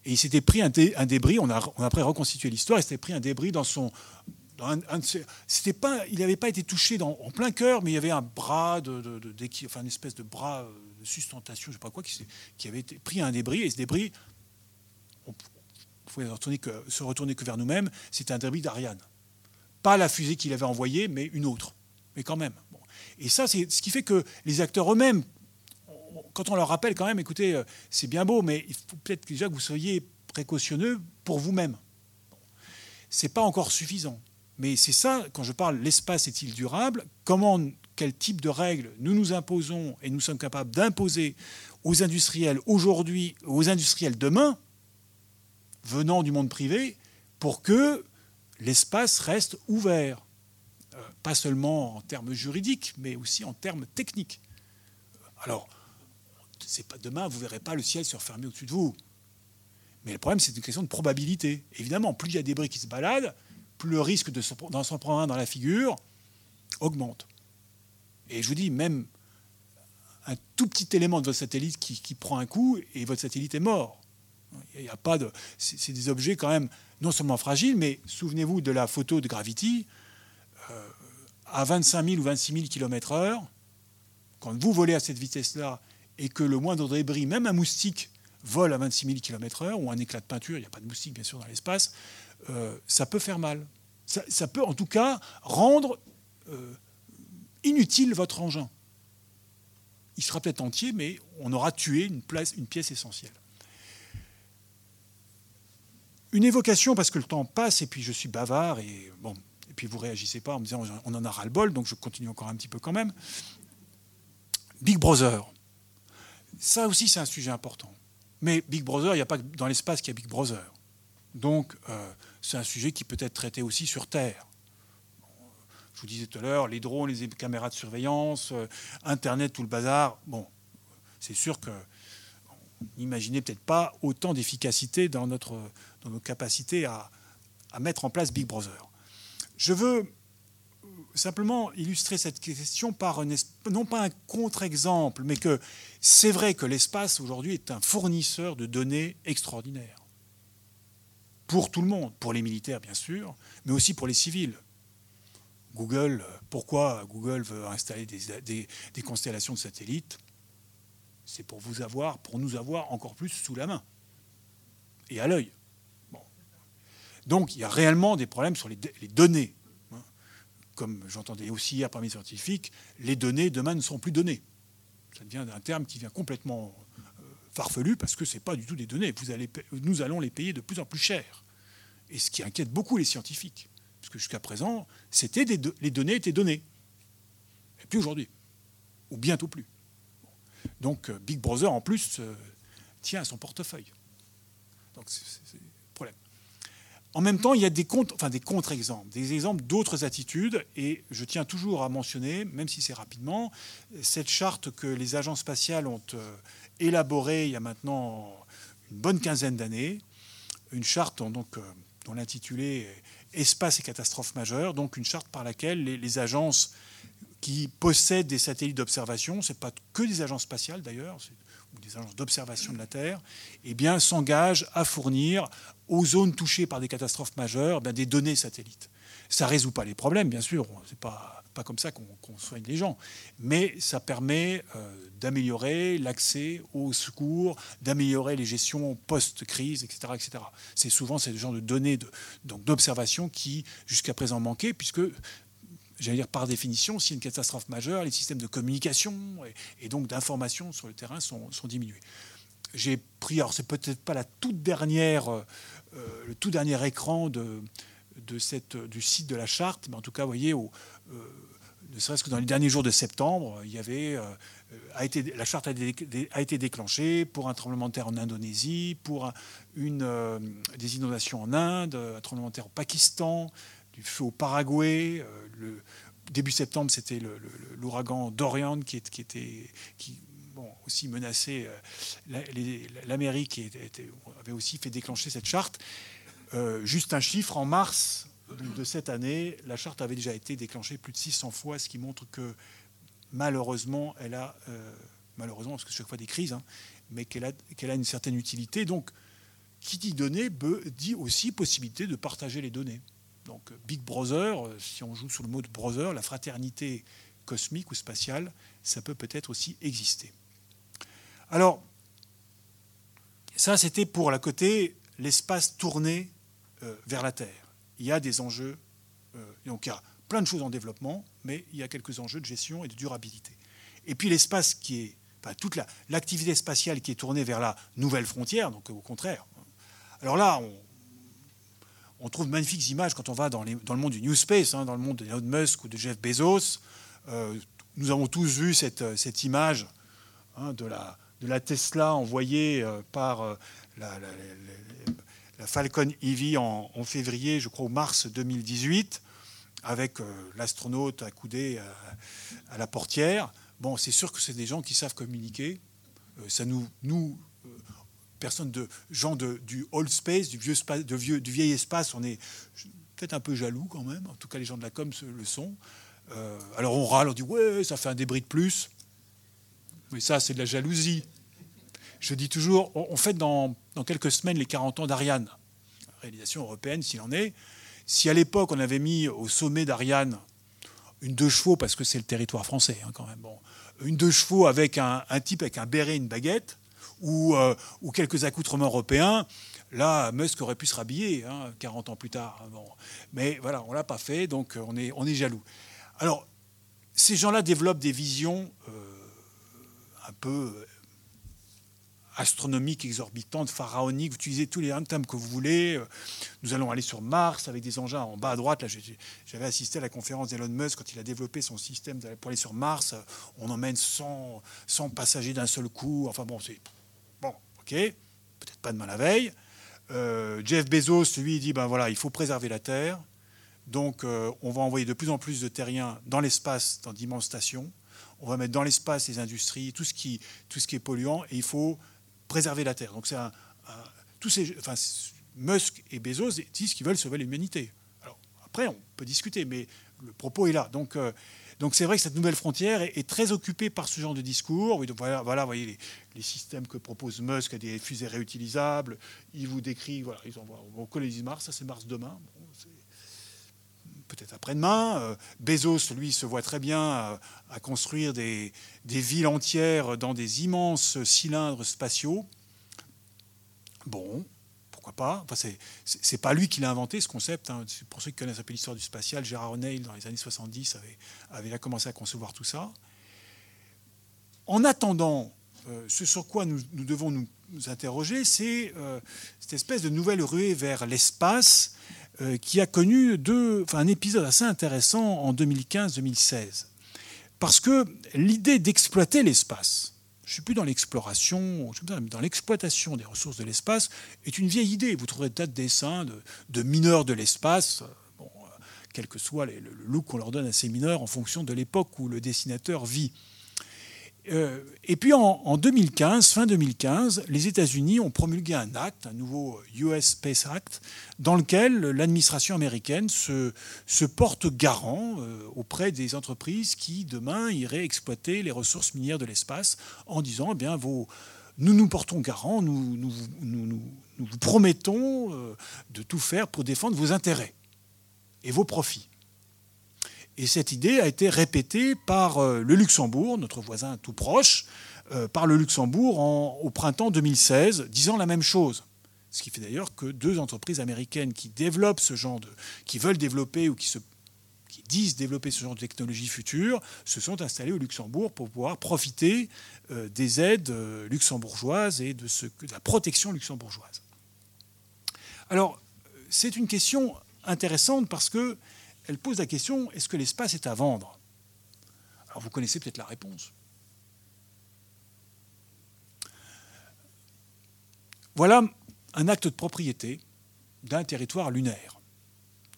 Et il s'était pris un, débris, on a, après reconstitué l'histoire, il s'était pris un débris dans son... c'était pas, il n'avait pas été touché en plein cœur, mais il y avait un bras, de, enfin une espèce de bras de sustentation, je ne sais pas quoi, qui, qui avait pris un débris, et ce débris, il faut se retourner que vers nous-mêmes, c'était un débris d'Ariane. Pas la fusée qu'il avait envoyée, mais une autre. Mais quand même. Et ça, c'est ce qui fait que les acteurs eux-mêmes, quand on leur rappelle quand même, écoutez, euh, c'est bien beau, mais il faut peut-être déjà que vous soyez précautionneux pour vous-même. Ce n'est pas encore suffisant. Mais c'est ça, quand je parle l'espace est-il durable, comment, quel type de règles nous nous imposons et nous sommes capables d'imposer aux industriels aujourd'hui, aux industriels demain, venant du monde privé pour que l'espace reste ouvert, euh, pas seulement en termes juridiques, mais aussi en termes techniques. Alors, c'est pas demain, vous verrez pas le ciel se refermer au-dessus de vous. Mais le problème, c'est une question de probabilité. Évidemment, plus il y a des débris qui se baladent, plus le risque d'en s'en prendre un dans la figure augmente. Et je vous dis, même un tout petit élément de votre satellite qui prend un coup et votre satellite est mort. Il y a pas de, c'est des objets quand même non seulement fragiles, mais souvenez-vous de la photo de Gravity, euh, à 25 000 ou 26 000 km/h, quand vous volez à cette vitesse-là et que le moindre débris, même un moustique, vole à 26 000 km/h, ou un éclat de peinture, il n'y a pas de moustique bien sûr dans l'espace, euh, ça peut faire mal. Ça, peut en tout cas rendre euh, inutile votre engin. Il sera peut-être entier, mais on aura tué une pièce essentielle. Une évocation, parce que le temps passe et puis je suis bavard et bon, et puis vous réagissez pas en me disant on en a ras le bol, donc je continue encore un petit peu quand même. Big Brother. Ça aussi, c'est un sujet important. Mais Big Brother, il n'y a pas dans l'espace qu'il y a Big Brother. Donc, euh, c'est un sujet qui peut être traité aussi sur Terre. Je vous disais tout à l'heure, les drones, les caméras de surveillance, euh, Internet, tout le bazar. Bon, c'est sûr que n'imaginez peut-être pas autant d'efficacité dans, notre, dans nos capacités à, à mettre en place Big Brother. Je veux simplement illustrer cette question par non pas un contre-exemple, mais que c'est vrai que l'espace aujourd'hui est un fournisseur de données extraordinaires. Pour tout le monde, pour les militaires bien sûr, mais aussi pour les civils. Google, pourquoi Google veut installer des, des constellations de satellites C'est pour vous avoir, pour nous avoir encore plus sous la main et à l'œil. Donc il y a réellement des problèmes sur les, données comme j'entendais aussi hier parmi les scientifiques, les données demain ne sont plus données. Ça devient un terme qui vient complètement euh, farfelu parce que ce n'est pas du tout des données. Nous allons les payer de plus en plus cher. Et ce qui inquiète beaucoup les scientifiques. Parce que jusqu'à présent, les données étaient données. Et plus aujourd'hui. Ou bientôt plus. Donc euh, Big Brother, en plus, euh, tient à son portefeuille. Donc c'est problème. En même temps, il y a des, contre-exemples, des exemples d'autres attitudes, et je tiens toujours à mentionner, même si c'est rapidement, cette charte que les agences spatiales ont euh, élaborée il y a maintenant une bonne quinzaine d'années, une charte dont l'intitulé Espace et catastrophes majeures, donc une charte par laquelle les agences qui possèdent des satellites d'observation, ce n'est pas que des agences spatiales d'ailleurs, des agences d'observation de la Terre, eh bien, s'engagent à fournir aux zones touchées par des catastrophes majeures eh des données satellites. Ça ne résout pas les problèmes, bien sûr, c'est pas, pas comme ça qu'on soigne les gens, mais ça permet euh, d'améliorer l'accès aux secours, d'améliorer les gestions post-crise, etc. etc. C'est souvent ce genre de données d'observation qui, jusqu'à présent, manquaient, puisque j'allais dire par définition, s'il y a une catastrophe majeure, les systèmes de communication et, donc d'information sur le terrain sont, diminués. J'ai pris, alors c'est peut-être pas la toute dernière, euh, le tout dernier écran de, du site de la charte, mais en tout cas, vous voyez, euh, ne serait-ce que dans les derniers jours de septembre, il y avait, euh, a été, la charte a, a, été déclenchée pour un tremblement de terre en Indonésie, pour une, des inondations en Inde, un tremblement de terre au Pakistan, du feu au Paraguay. Euh, début septembre, c'était l'ouragan Dorian qui, qui était qui, aussi menacé euh, l'Amérique avait aussi fait déclencher cette charte. Euh, juste un chiffre, en mars de cette année, la charte avait déjà été déclenchée plus de 600 fois, ce qui montre que malheureusement, elle a, malheureusement, parce que chaque fois des crises, hein, mais qu'elle a, qu'elle a une certaine utilité. Donc, qui dit données dit aussi possibilité de partager les données. Donc Big Brother, euh, si on joue sous le mot de brother, la fraternité cosmique ou spatiale, ça peut peut-être aussi exister. Alors, ça c'était pour la côté l'espace tourné euh, vers la Terre. Il y a des enjeux, euh, donc il y a plein de choses en développement, mais il y a quelques enjeux de gestion et de durabilité. Et puis l'espace qui est, toute l'activité spatiale qui est tournée vers la nouvelle frontière, donc au contraire. Alors là, on, on trouve magnifiques images quand on va dans, le monde du New Space, hein, dans le monde de Elon Musk ou de Jeff Bezos. Euh, nous avons tous vu cette, euh, image hein, de, la, Tesla envoyée euh, par la, Falcon Heavy en, février, je crois, mars 2018, avec l'astronaute accoudé à, à la portière. Bon, c'est sûr que c'est des gens qui savent communiquer. ça nous personnes de gens de, du old space, du vieux, de vieux, du vieil espace, on est peut-être un peu jaloux quand même. En tout cas, les gens de la com le sont. Euh, alors on râle, on dit ouais, ça fait un débris de plus. Mais ça, c'est de la jalousie. Je dis toujours, on, fait dans, dans, quelques semaines les 40 ans d'Ariane, réalisation européenne s'il en est. Si à l'époque on avait mis au sommet d'Ariane une deux chevaux, parce que c'est le territoire français hein, quand même, bon, une deux chevaux avec un, un type avec un béret et une baguette, euh, ou, quelques accoutrements européens, là, Musk aurait pu se rhabiller 40 hein, ans plus tard. Mais voilà, on ne l'a pas fait, donc euh, on est, jaloux. Alors, ces gens-là développent des visions euh, un peu astronomiques, exorbitantes, pharaoniques. Vous utilisez tous les termes que vous voulez. Nous allons aller sur Mars avec des engins en bas à droite. Là, j'avais assisté à la conférence d'Elon Musk quand il a développé son système pour aller sur Mars. On emmène 100, 100 passagers d'un seul coup. Enfin bon, c'est ok. Peut-être pas demain la veille. Jeff Bezos, lui, dit ben voilà, il faut préserver la Terre. Donc, on va envoyer de plus en plus de terriens dans l'espace, dans d'immenses stations on va mettre dans l'espace les industries, tout ce, qui, tout ce qui est polluant, et il faut préserver la Terre. Donc c'est tous ces, enfin, Musk et Bezos disent qu'ils veulent sauver l'humanité. Alors après, on peut discuter, mais le propos est là. Donc euh, donc c'est vrai que cette nouvelle frontière est, très occupée par ce genre de discours. Voilà, voilà, voyez les, systèmes que propose Musk, des fusées réutilisables. Il vous décrit, voilà, ils envoient, connaît Mars, ça c'est Mars demain peut-être après-demain. Euh, Bezos, lui, se voit très bien à, construire des, villes entières dans des immenses cylindres spatiaux. Bon, pourquoi pas enfin, C'est pas lui qui l'a inventé, ce concept. Hein. Pour ceux qui connaissent un peu l'histoire du spatial, Gérard O'Neill, dans les années 70, avait, avait commencé à concevoir tout ça. En attendant, euh, ce sur quoi nous, devons nous, interroger, c'est euh, cette espèce de nouvelle ruée vers l'espace euh, qui a connu deux, un épisode assez intéressant en 2015-2016. Parce que l'idée d'exploiter l'espace, je ne suis plus dans l'exploration, dans l'exploitation des ressources de l'espace, est une vieille idée. Vous trouverez tas de dessins de, mineurs de l'espace, bon, euh, quel que soit le look qu'on leur donne à ces mineurs en fonction de l'époque où le dessinateur vit. Euh, et puis en, 2015, fin 2015, les États-Unis ont promulgué un acte, un nouveau US Space Act, dans lequel l'administration américaine se, porte garant euh, auprès des entreprises qui demain iraient exploiter les ressources minières de l'espace en disant eh bien nous nous portons garant, nous vous promettons euh, de tout faire pour défendre vos intérêts et vos profits. Et cette idée a été répétée par euh, le Luxembourg, notre voisin tout proche, euh, par le Luxembourg au printemps 2016, disant la même chose. Ce qui fait d'ailleurs que deux entreprises américaines qui développent ce genre de, qui veulent développer ou qui, se, qui disent développer ce genre de technologie future, se sont installées au Luxembourg pour pouvoir profiter euh, des aides luxembourgeoises et de la protection luxembourgeoise. Alors, c'est une question intéressante parce que elle pose la question est-ce que l'espace est à vendre? Alors vous connaissez peut-être la réponse. Voilà un acte de propriété d'un territoire lunaire.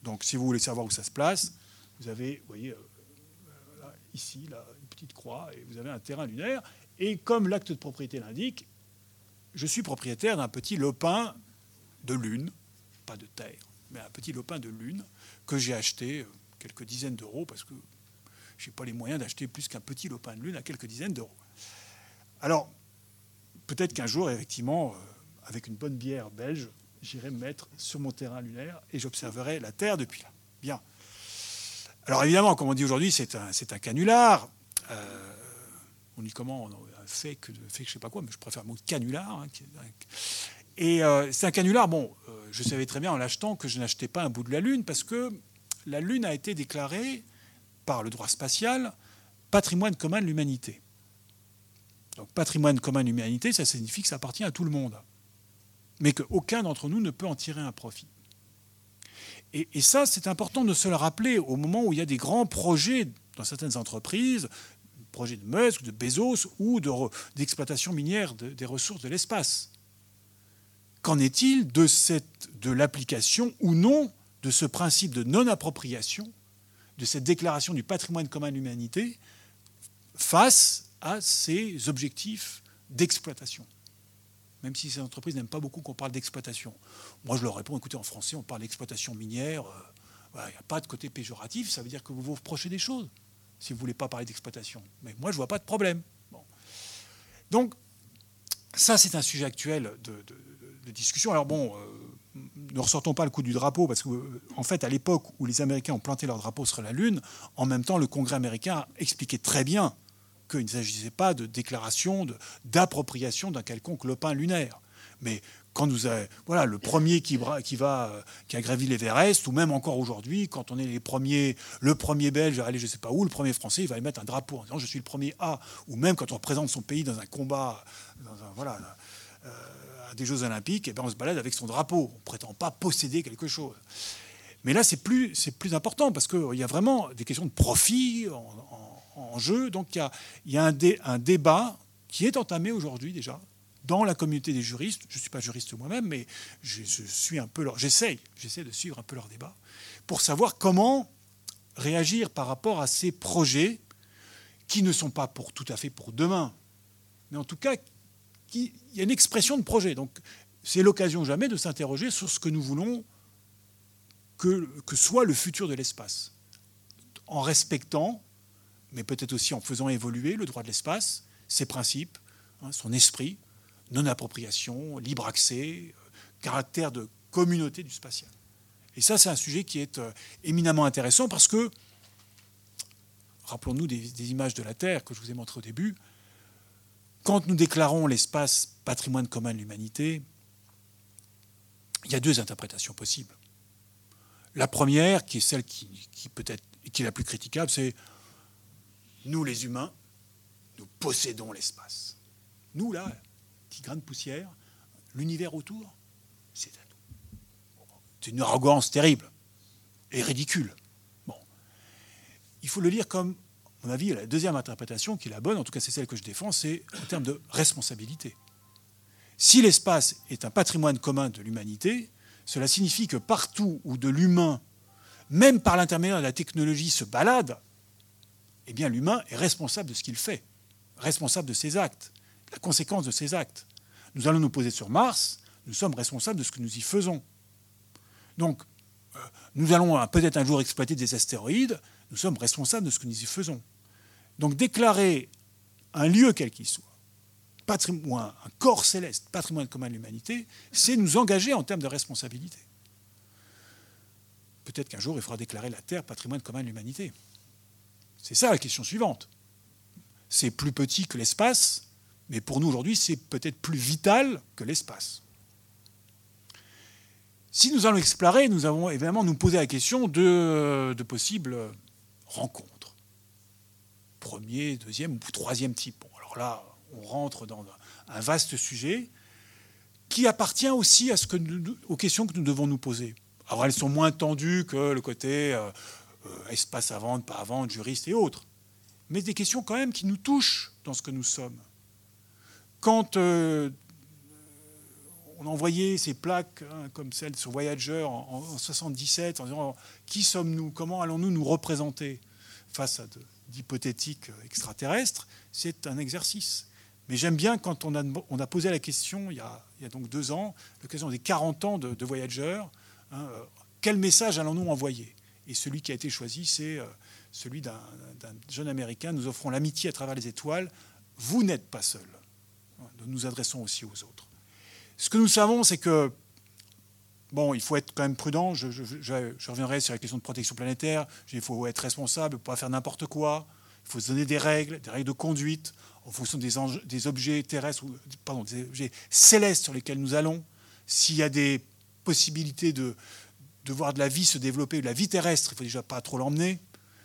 Donc si vous voulez savoir où ça se place, vous avez, vous voyez, euh, ici, là, une petite croix, et vous avez un terrain lunaire. Et comme l'acte de propriété l'indique, je suis propriétaire d'un petit lopin de lune, pas de terre, mais un petit lopin de lune, que j'ai acheté euh, quelques dizaines d'euros, parce que je n'ai pas les moyens d'acheter plus qu'un petit lopin de lune à quelques dizaines d'euros. Alors, peut-être qu'un jour, effectivement, euh, avec une bonne bière belge, j'irai me mettre sur mon terrain lunaire et j'observerai la Terre depuis là. Bien. Alors évidemment, comme on dit aujourd'hui, c'est un, un, canular. Euh, on dit comment Un fake, fake, je sais pas quoi, mais je préfère le mot canular. Hein, et c'est un canular, bon, je savais très bien en l'achetant que je n'achetais pas un bout de la Lune parce que la Lune a été déclarée par le droit spatial patrimoine commun de l'humanité. Donc patrimoine commun de l'humanité, ça signifie que ça appartient à tout le monde, mais qu'aucun d'entre nous ne peut en tirer un profit. Et, ça, c'est important de se le rappeler au moment où il y a des grands projets dans certaines entreprises, projets de Musk, de Bezos ou d'exploitation minière des ressources de l'espace. Qu'en est-il de, l'application ou non de ce principe de non-appropriation, de cette déclaration du patrimoine commun de l'humanité, face à ces objectifs d'exploitation? Même si ces entreprises n'aiment pas beaucoup qu'on parle d'exploitation. Moi, je leur réponds, écoutez, en français, on parle d'exploitation minière, euh, il n'y a pas de côté péjoratif, ça veut dire que vous vous reprochez des choses, si vous ne voulez pas parler d'exploitation. Mais moi, je ne vois pas de problème. Donc, ça, c'est un sujet actuel de Alors bon, euh, ne ressortons pas le coup du drapeau, parce qu'en en fait, à l'époque où les Américains ont planté leur drapeau sur la Lune, en même temps, le Congrès américain a expliqué très bien qu'il ne s'agissait pas de déclaration d'appropriation d'un quelconque lopin lunaire. Mais quand nous voilà, le premier qui, qui, va, qui a gravi l'Everest, ou même encore aujourd'hui, quand on est les premiers, le premier Belge à aller je sais pas où, le premier Français, il va mettre un drapeau en disant je suis le premier A, ou même quand on représente son pays dans un combat, voilà, des Jeux Olympiques, et eh bien on se balade avec son drapeau. On ne prétend pas posséder quelque chose. Mais là, c'est plus, plus important parce qu'il y a vraiment des questions de profit en, jeu. Donc il y a, y a un, un, débat qui est entamé aujourd'hui déjà dans la communauté des juristes. Je ne suis pas juriste moi-même, mais je, suis un peu leur, j'essaye, j'essaie de suivre un peu leur débat pour savoir comment réagir par rapport à ces projets qui ne sont pas pour tout à fait pour demain, mais en tout cas, il y a une expression de projet. Donc, c'est l'occasion jamais de s'interroger sur ce que nous voulons que, soit le futur de l'espace, en respectant, mais peut-être aussi en faisant évoluer le droit de l'espace, ses principes, hein, son esprit, non-appropriation, libre accès, caractère de communauté du spatial. Et ça, c'est un sujet qui est euh, éminemment intéressant parce que, rappelons-nous des, images de la Terre que je vous ai montrées au début, quand nous déclarons l'espace patrimoine commun de l'humanité, il y a deux interprétations possibles. La première, qui est celle qui, peut-être qui est la plus critiquable, c'est nous les humains, nous possédons l'espace. Nous là, petit grain de poussière, l'univers autour, c'est à nous. C'est une arrogance terrible et ridicule. Bon, il faut le lire comme, avis, la deuxième interprétation qui est la bonne, en tout cas c'est celle que je défends, c'est en termes de responsabilité. Si l'espace est un patrimoine commun de l'humanité, cela signifie que partout où de l'humain, même par l'intermédiaire de la technologie, se balade, eh bien l'humain est responsable de ce qu'il fait, responsable de ses actes, la conséquence de ses actes. Nous allons nous poser sur Mars, nous sommes responsables de ce que nous y faisons. Donc, euh, nous allons peut-être un jour exploiter des astéroïdes, nous sommes responsables de ce que nous y faisons. Donc déclarer un lieu quel qu'il soit, patrimoine, un corps céleste, patrimoine commun de l'humanité, c'est nous engager en termes de responsabilité. Peut-être qu'un jour, il faudra déclarer la Terre patrimoine commun de l'humanité. C'est ça la question suivante. C'est plus petit que l'espace, mais pour nous aujourd'hui, c'est peut-être plus vital que l'espace. Si nous allons explorer, nous avons évidemment nous poser la question de possibles rencontres. Premier, deuxième ou troisième type. alors là, on rentre dans un vaste sujet qui appartient aussi aux questions que nous devons nous poser. Alors elles sont moins tendues que le côté euh, euh, espace à vendre, pas à vendre, juriste et autres. Mais des questions quand même qui nous touchent dans ce que nous sommes. Quand euh, on envoyait ces plaques hein, comme celle sur Voyager en, 1977 en disant qui sommes-nous? Comment allons-nous nous représenter? Face à d'hypothétiques extraterrestres C'est un exercice. Mais j'aime bien quand on a, posé la question, il y a, donc deux ans, l'occasion des 40 ans de, Voyager, hein, euh, quel message allons-nous envoyer? Et celui qui a été choisi, c'est euh, celui d'un jeune Américain. Nous offrons l'amitié à travers les étoiles. Vous n'êtes pas seul. Nous nous adressons aussi aux autres. Ce que nous savons, c'est que, bon, il faut être quand même prudent. Je, reviendrai sur la question de protection planétaire. Il faut être responsable, ne pas faire n'importe quoi. Il faut se donner des règles, des règles de conduite en fonction des, objets terrestres, ou, pardon, des objets célestes sur lesquels nous allons. S'il y a des possibilités de, voir de la vie se développer, de la vie terrestre, il faut déjà pas trop l'emmener.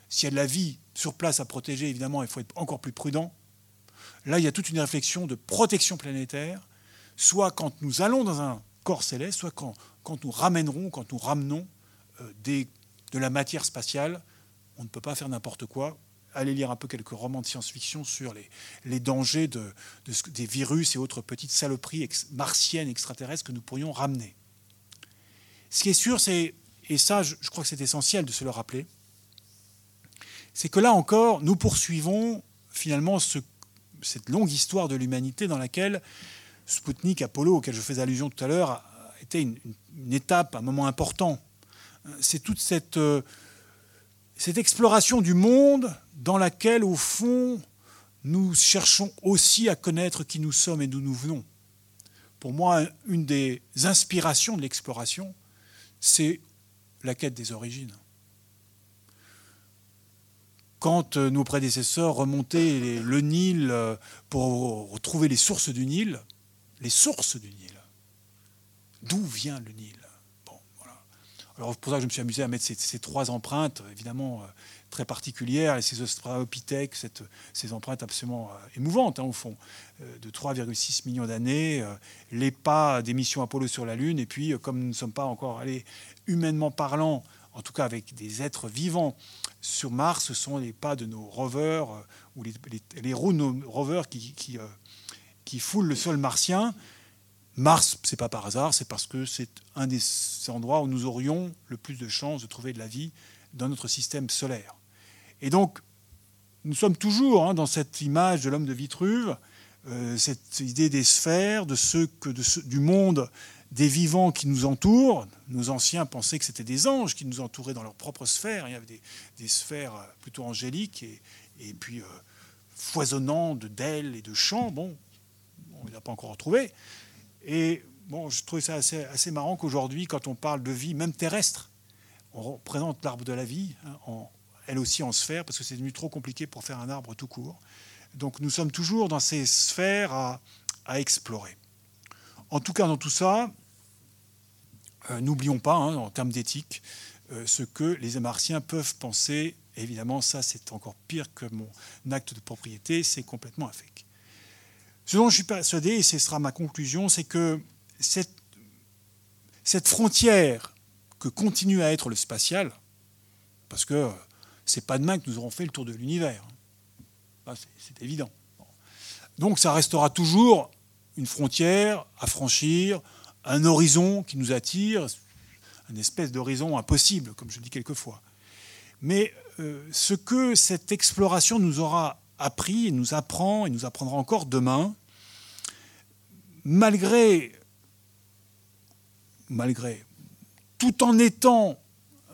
S'il y a de la vie sur place à protéger, évidemment, il faut être encore plus prudent. Là, il y a toute une réflexion de protection planétaire, soit quand nous allons dans un corps céleste, soit quand, nous ramènerons, quand nous ramenons euh, de la matière spatiale. On ne peut pas faire n'importe quoi allez lire un peu quelques romans de science-fiction sur les, dangers de, des virus et autres petites saloperies martiennes, extraterrestres que nous pourrions ramener. Ce qui est sûr, c'est, et ça je, crois que c'est essentiel de se le rappeler, c'est que là encore, nous poursuivons finalement ce, cette longue histoire de l'humanité dans laquelle Sputnik, Apollo, auquel je fais allusion tout à l'heure, était une, une, étape, un moment important. C'est toute cette... Euh, cette exploration du monde dans laquelle, au fond, nous cherchons aussi à connaître qui nous sommes et d'où nous venons. Pour moi, une des inspirations de l'exploration, c'est la quête des origines. Quand euh, nos prédécesseurs remontaient le Nil euh, pour retrouver les sources du Nil, les sources du Nil, d'où vient le Nil? Alors pour ça que je me suis amusé à mettre ces, trois empreintes, évidemment très particulières, et ces Australopithèques, ces empreintes absolument émouvantes, hein, au fond, de 3,6 millions d'années, les pas des missions Apollo sur la Lune, et puis comme nous ne sommes pas encore allés humainement parlant, en tout cas avec des êtres vivants sur Mars, ce sont les pas de nos rovers, ou les, de nos rovers qui, qui foulent le sol martien. Mars, c'est pas par hasard, c'est parce que c'est un des endroits où nous aurions le plus de chances de trouver de la vie dans notre système solaire. Et donc, nous sommes toujours hein, dans cette image de l'homme de Vitruve, euh, cette idée des sphères, de ce que de du monde des vivants qui nous entourent. Nos anciens pensaient que c'était des anges qui nous entouraient dans leur propre sphère. Il y avait des, sphères plutôt angéliques et, et puis euh, foisonnant de d'ailes et de chants. Bon, on ne les a pas encore retrouvés. Et bon, je trouvais ça assez, marrant qu'aujourd'hui, quand on parle de vie, même terrestre, on représente l'arbre de la vie, hein, elle aussi en sphère, parce que c'est devenu trop compliqué pour faire un arbre tout court. Donc nous sommes toujours dans ces sphères à, explorer. En tout cas, dans tout ça, euh, n'oublions pas, hein, en termes d'éthique, euh, ce que les Martiens peuvent penser. Évidemment, ça, c'est encore pire que mon acte de propriété, c'est complètement fake. Ce dont je suis persuadé, et ce sera ma conclusion, c'est que cette, frontière que continue à être le spatial, parce que c'est pas demain que nous aurons fait le tour de l'univers, c'est évident. Donc ça restera toujours une frontière à franchir, un horizon qui nous attire, une espèce d'horizon impossible, comme je dis quelquefois. Mais euh, ce que cette exploration nous aura appris et nous apprend et nous apprendra encore demain, malgré, malgré, tout en étant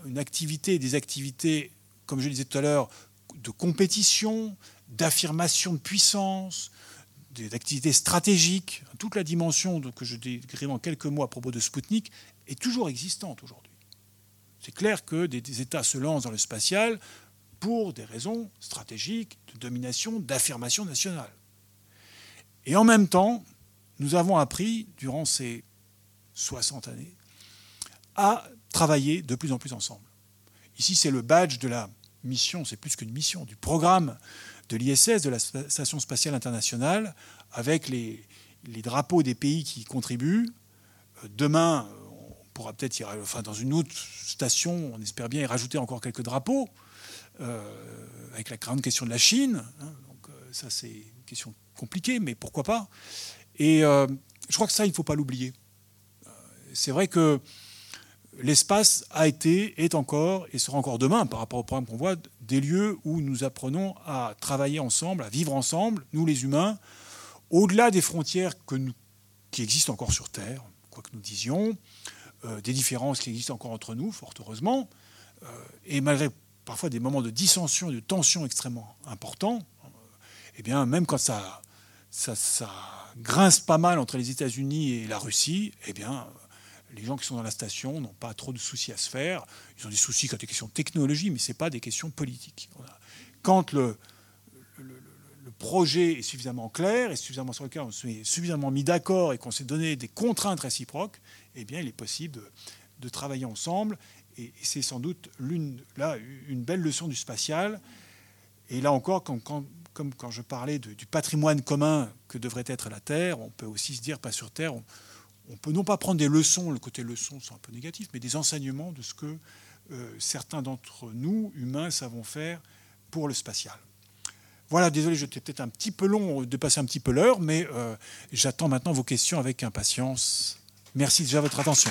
une activité, des activités, comme je disais tout à l'heure, de compétition, d'affirmation de puissance, d'activités stratégiques, toute la dimension que je décrivais en quelques mots à propos de Sputnik est toujours existante aujourd'hui. C'est clair que des États se lancent dans le spatial pour des raisons stratégiques, de domination, d'affirmation nationale. Et en même temps, nous avons appris, durant ces 60 années, à travailler de plus en plus ensemble. Ici, c'est le badge de la mission, c'est plus qu'une mission, du programme de l'ISS, de la Station spatiale internationale, avec les, drapeaux des pays qui y contribuent. Euh, demain, on pourra peut-être, enfin, dans une autre station, on espère bien y rajouter encore quelques drapeaux. Euh, avec la grande question de la Chine. Hein, donc, euh, ça, c'est une question compliquée, mais pourquoi pas Et euh, je crois que ça, il ne faut pas l'oublier. c'est vrai que l'espace a été, est encore et sera encore demain, par rapport au programme qu'on voit, des lieux où nous apprenons à travailler ensemble, à vivre ensemble, nous les humains, au-delà des frontières qui existent encore sur Terre, quoi que nous disions, des différences qui existent encore entre nous, fort heureusement, et malgré parfois des moments de dissension de tension extrêmement importants, eh bien, même quand ça, ça, grince pas mal entre les États-Unis et la Russie, eh bien, les gens qui sont dans la station n'ont pas trop de soucis à se faire. Ils ont des soucis quand il des questions de technologie, mais ce n'est pas des questions politiques. Quand le, le, projet est suffisamment clair et suffisamment sur lequel on s'est suffisamment mis d'accord et qu'on s'est donné des contraintes réciproques, eh bien, il est possible de travailler ensemble et, c'est sans doute là, une belle leçon du spatial. Et là encore, comme quand je parlais du patrimoine commun que devrait être la Terre, on peut aussi se dire, pas sur Terre, on, peut non pas prendre des leçons, le côté leçon c'est un peu négatif, mais des enseignements de ce que euh, certains d'entre nous, humains, savons faire pour le spatial. Voilà, désolé, j'étais peut-être un petit peu long, de passer un petit peu l'heure, mais euh, j'attends maintenant vos questions avec impatience. Merci déjà de votre attention.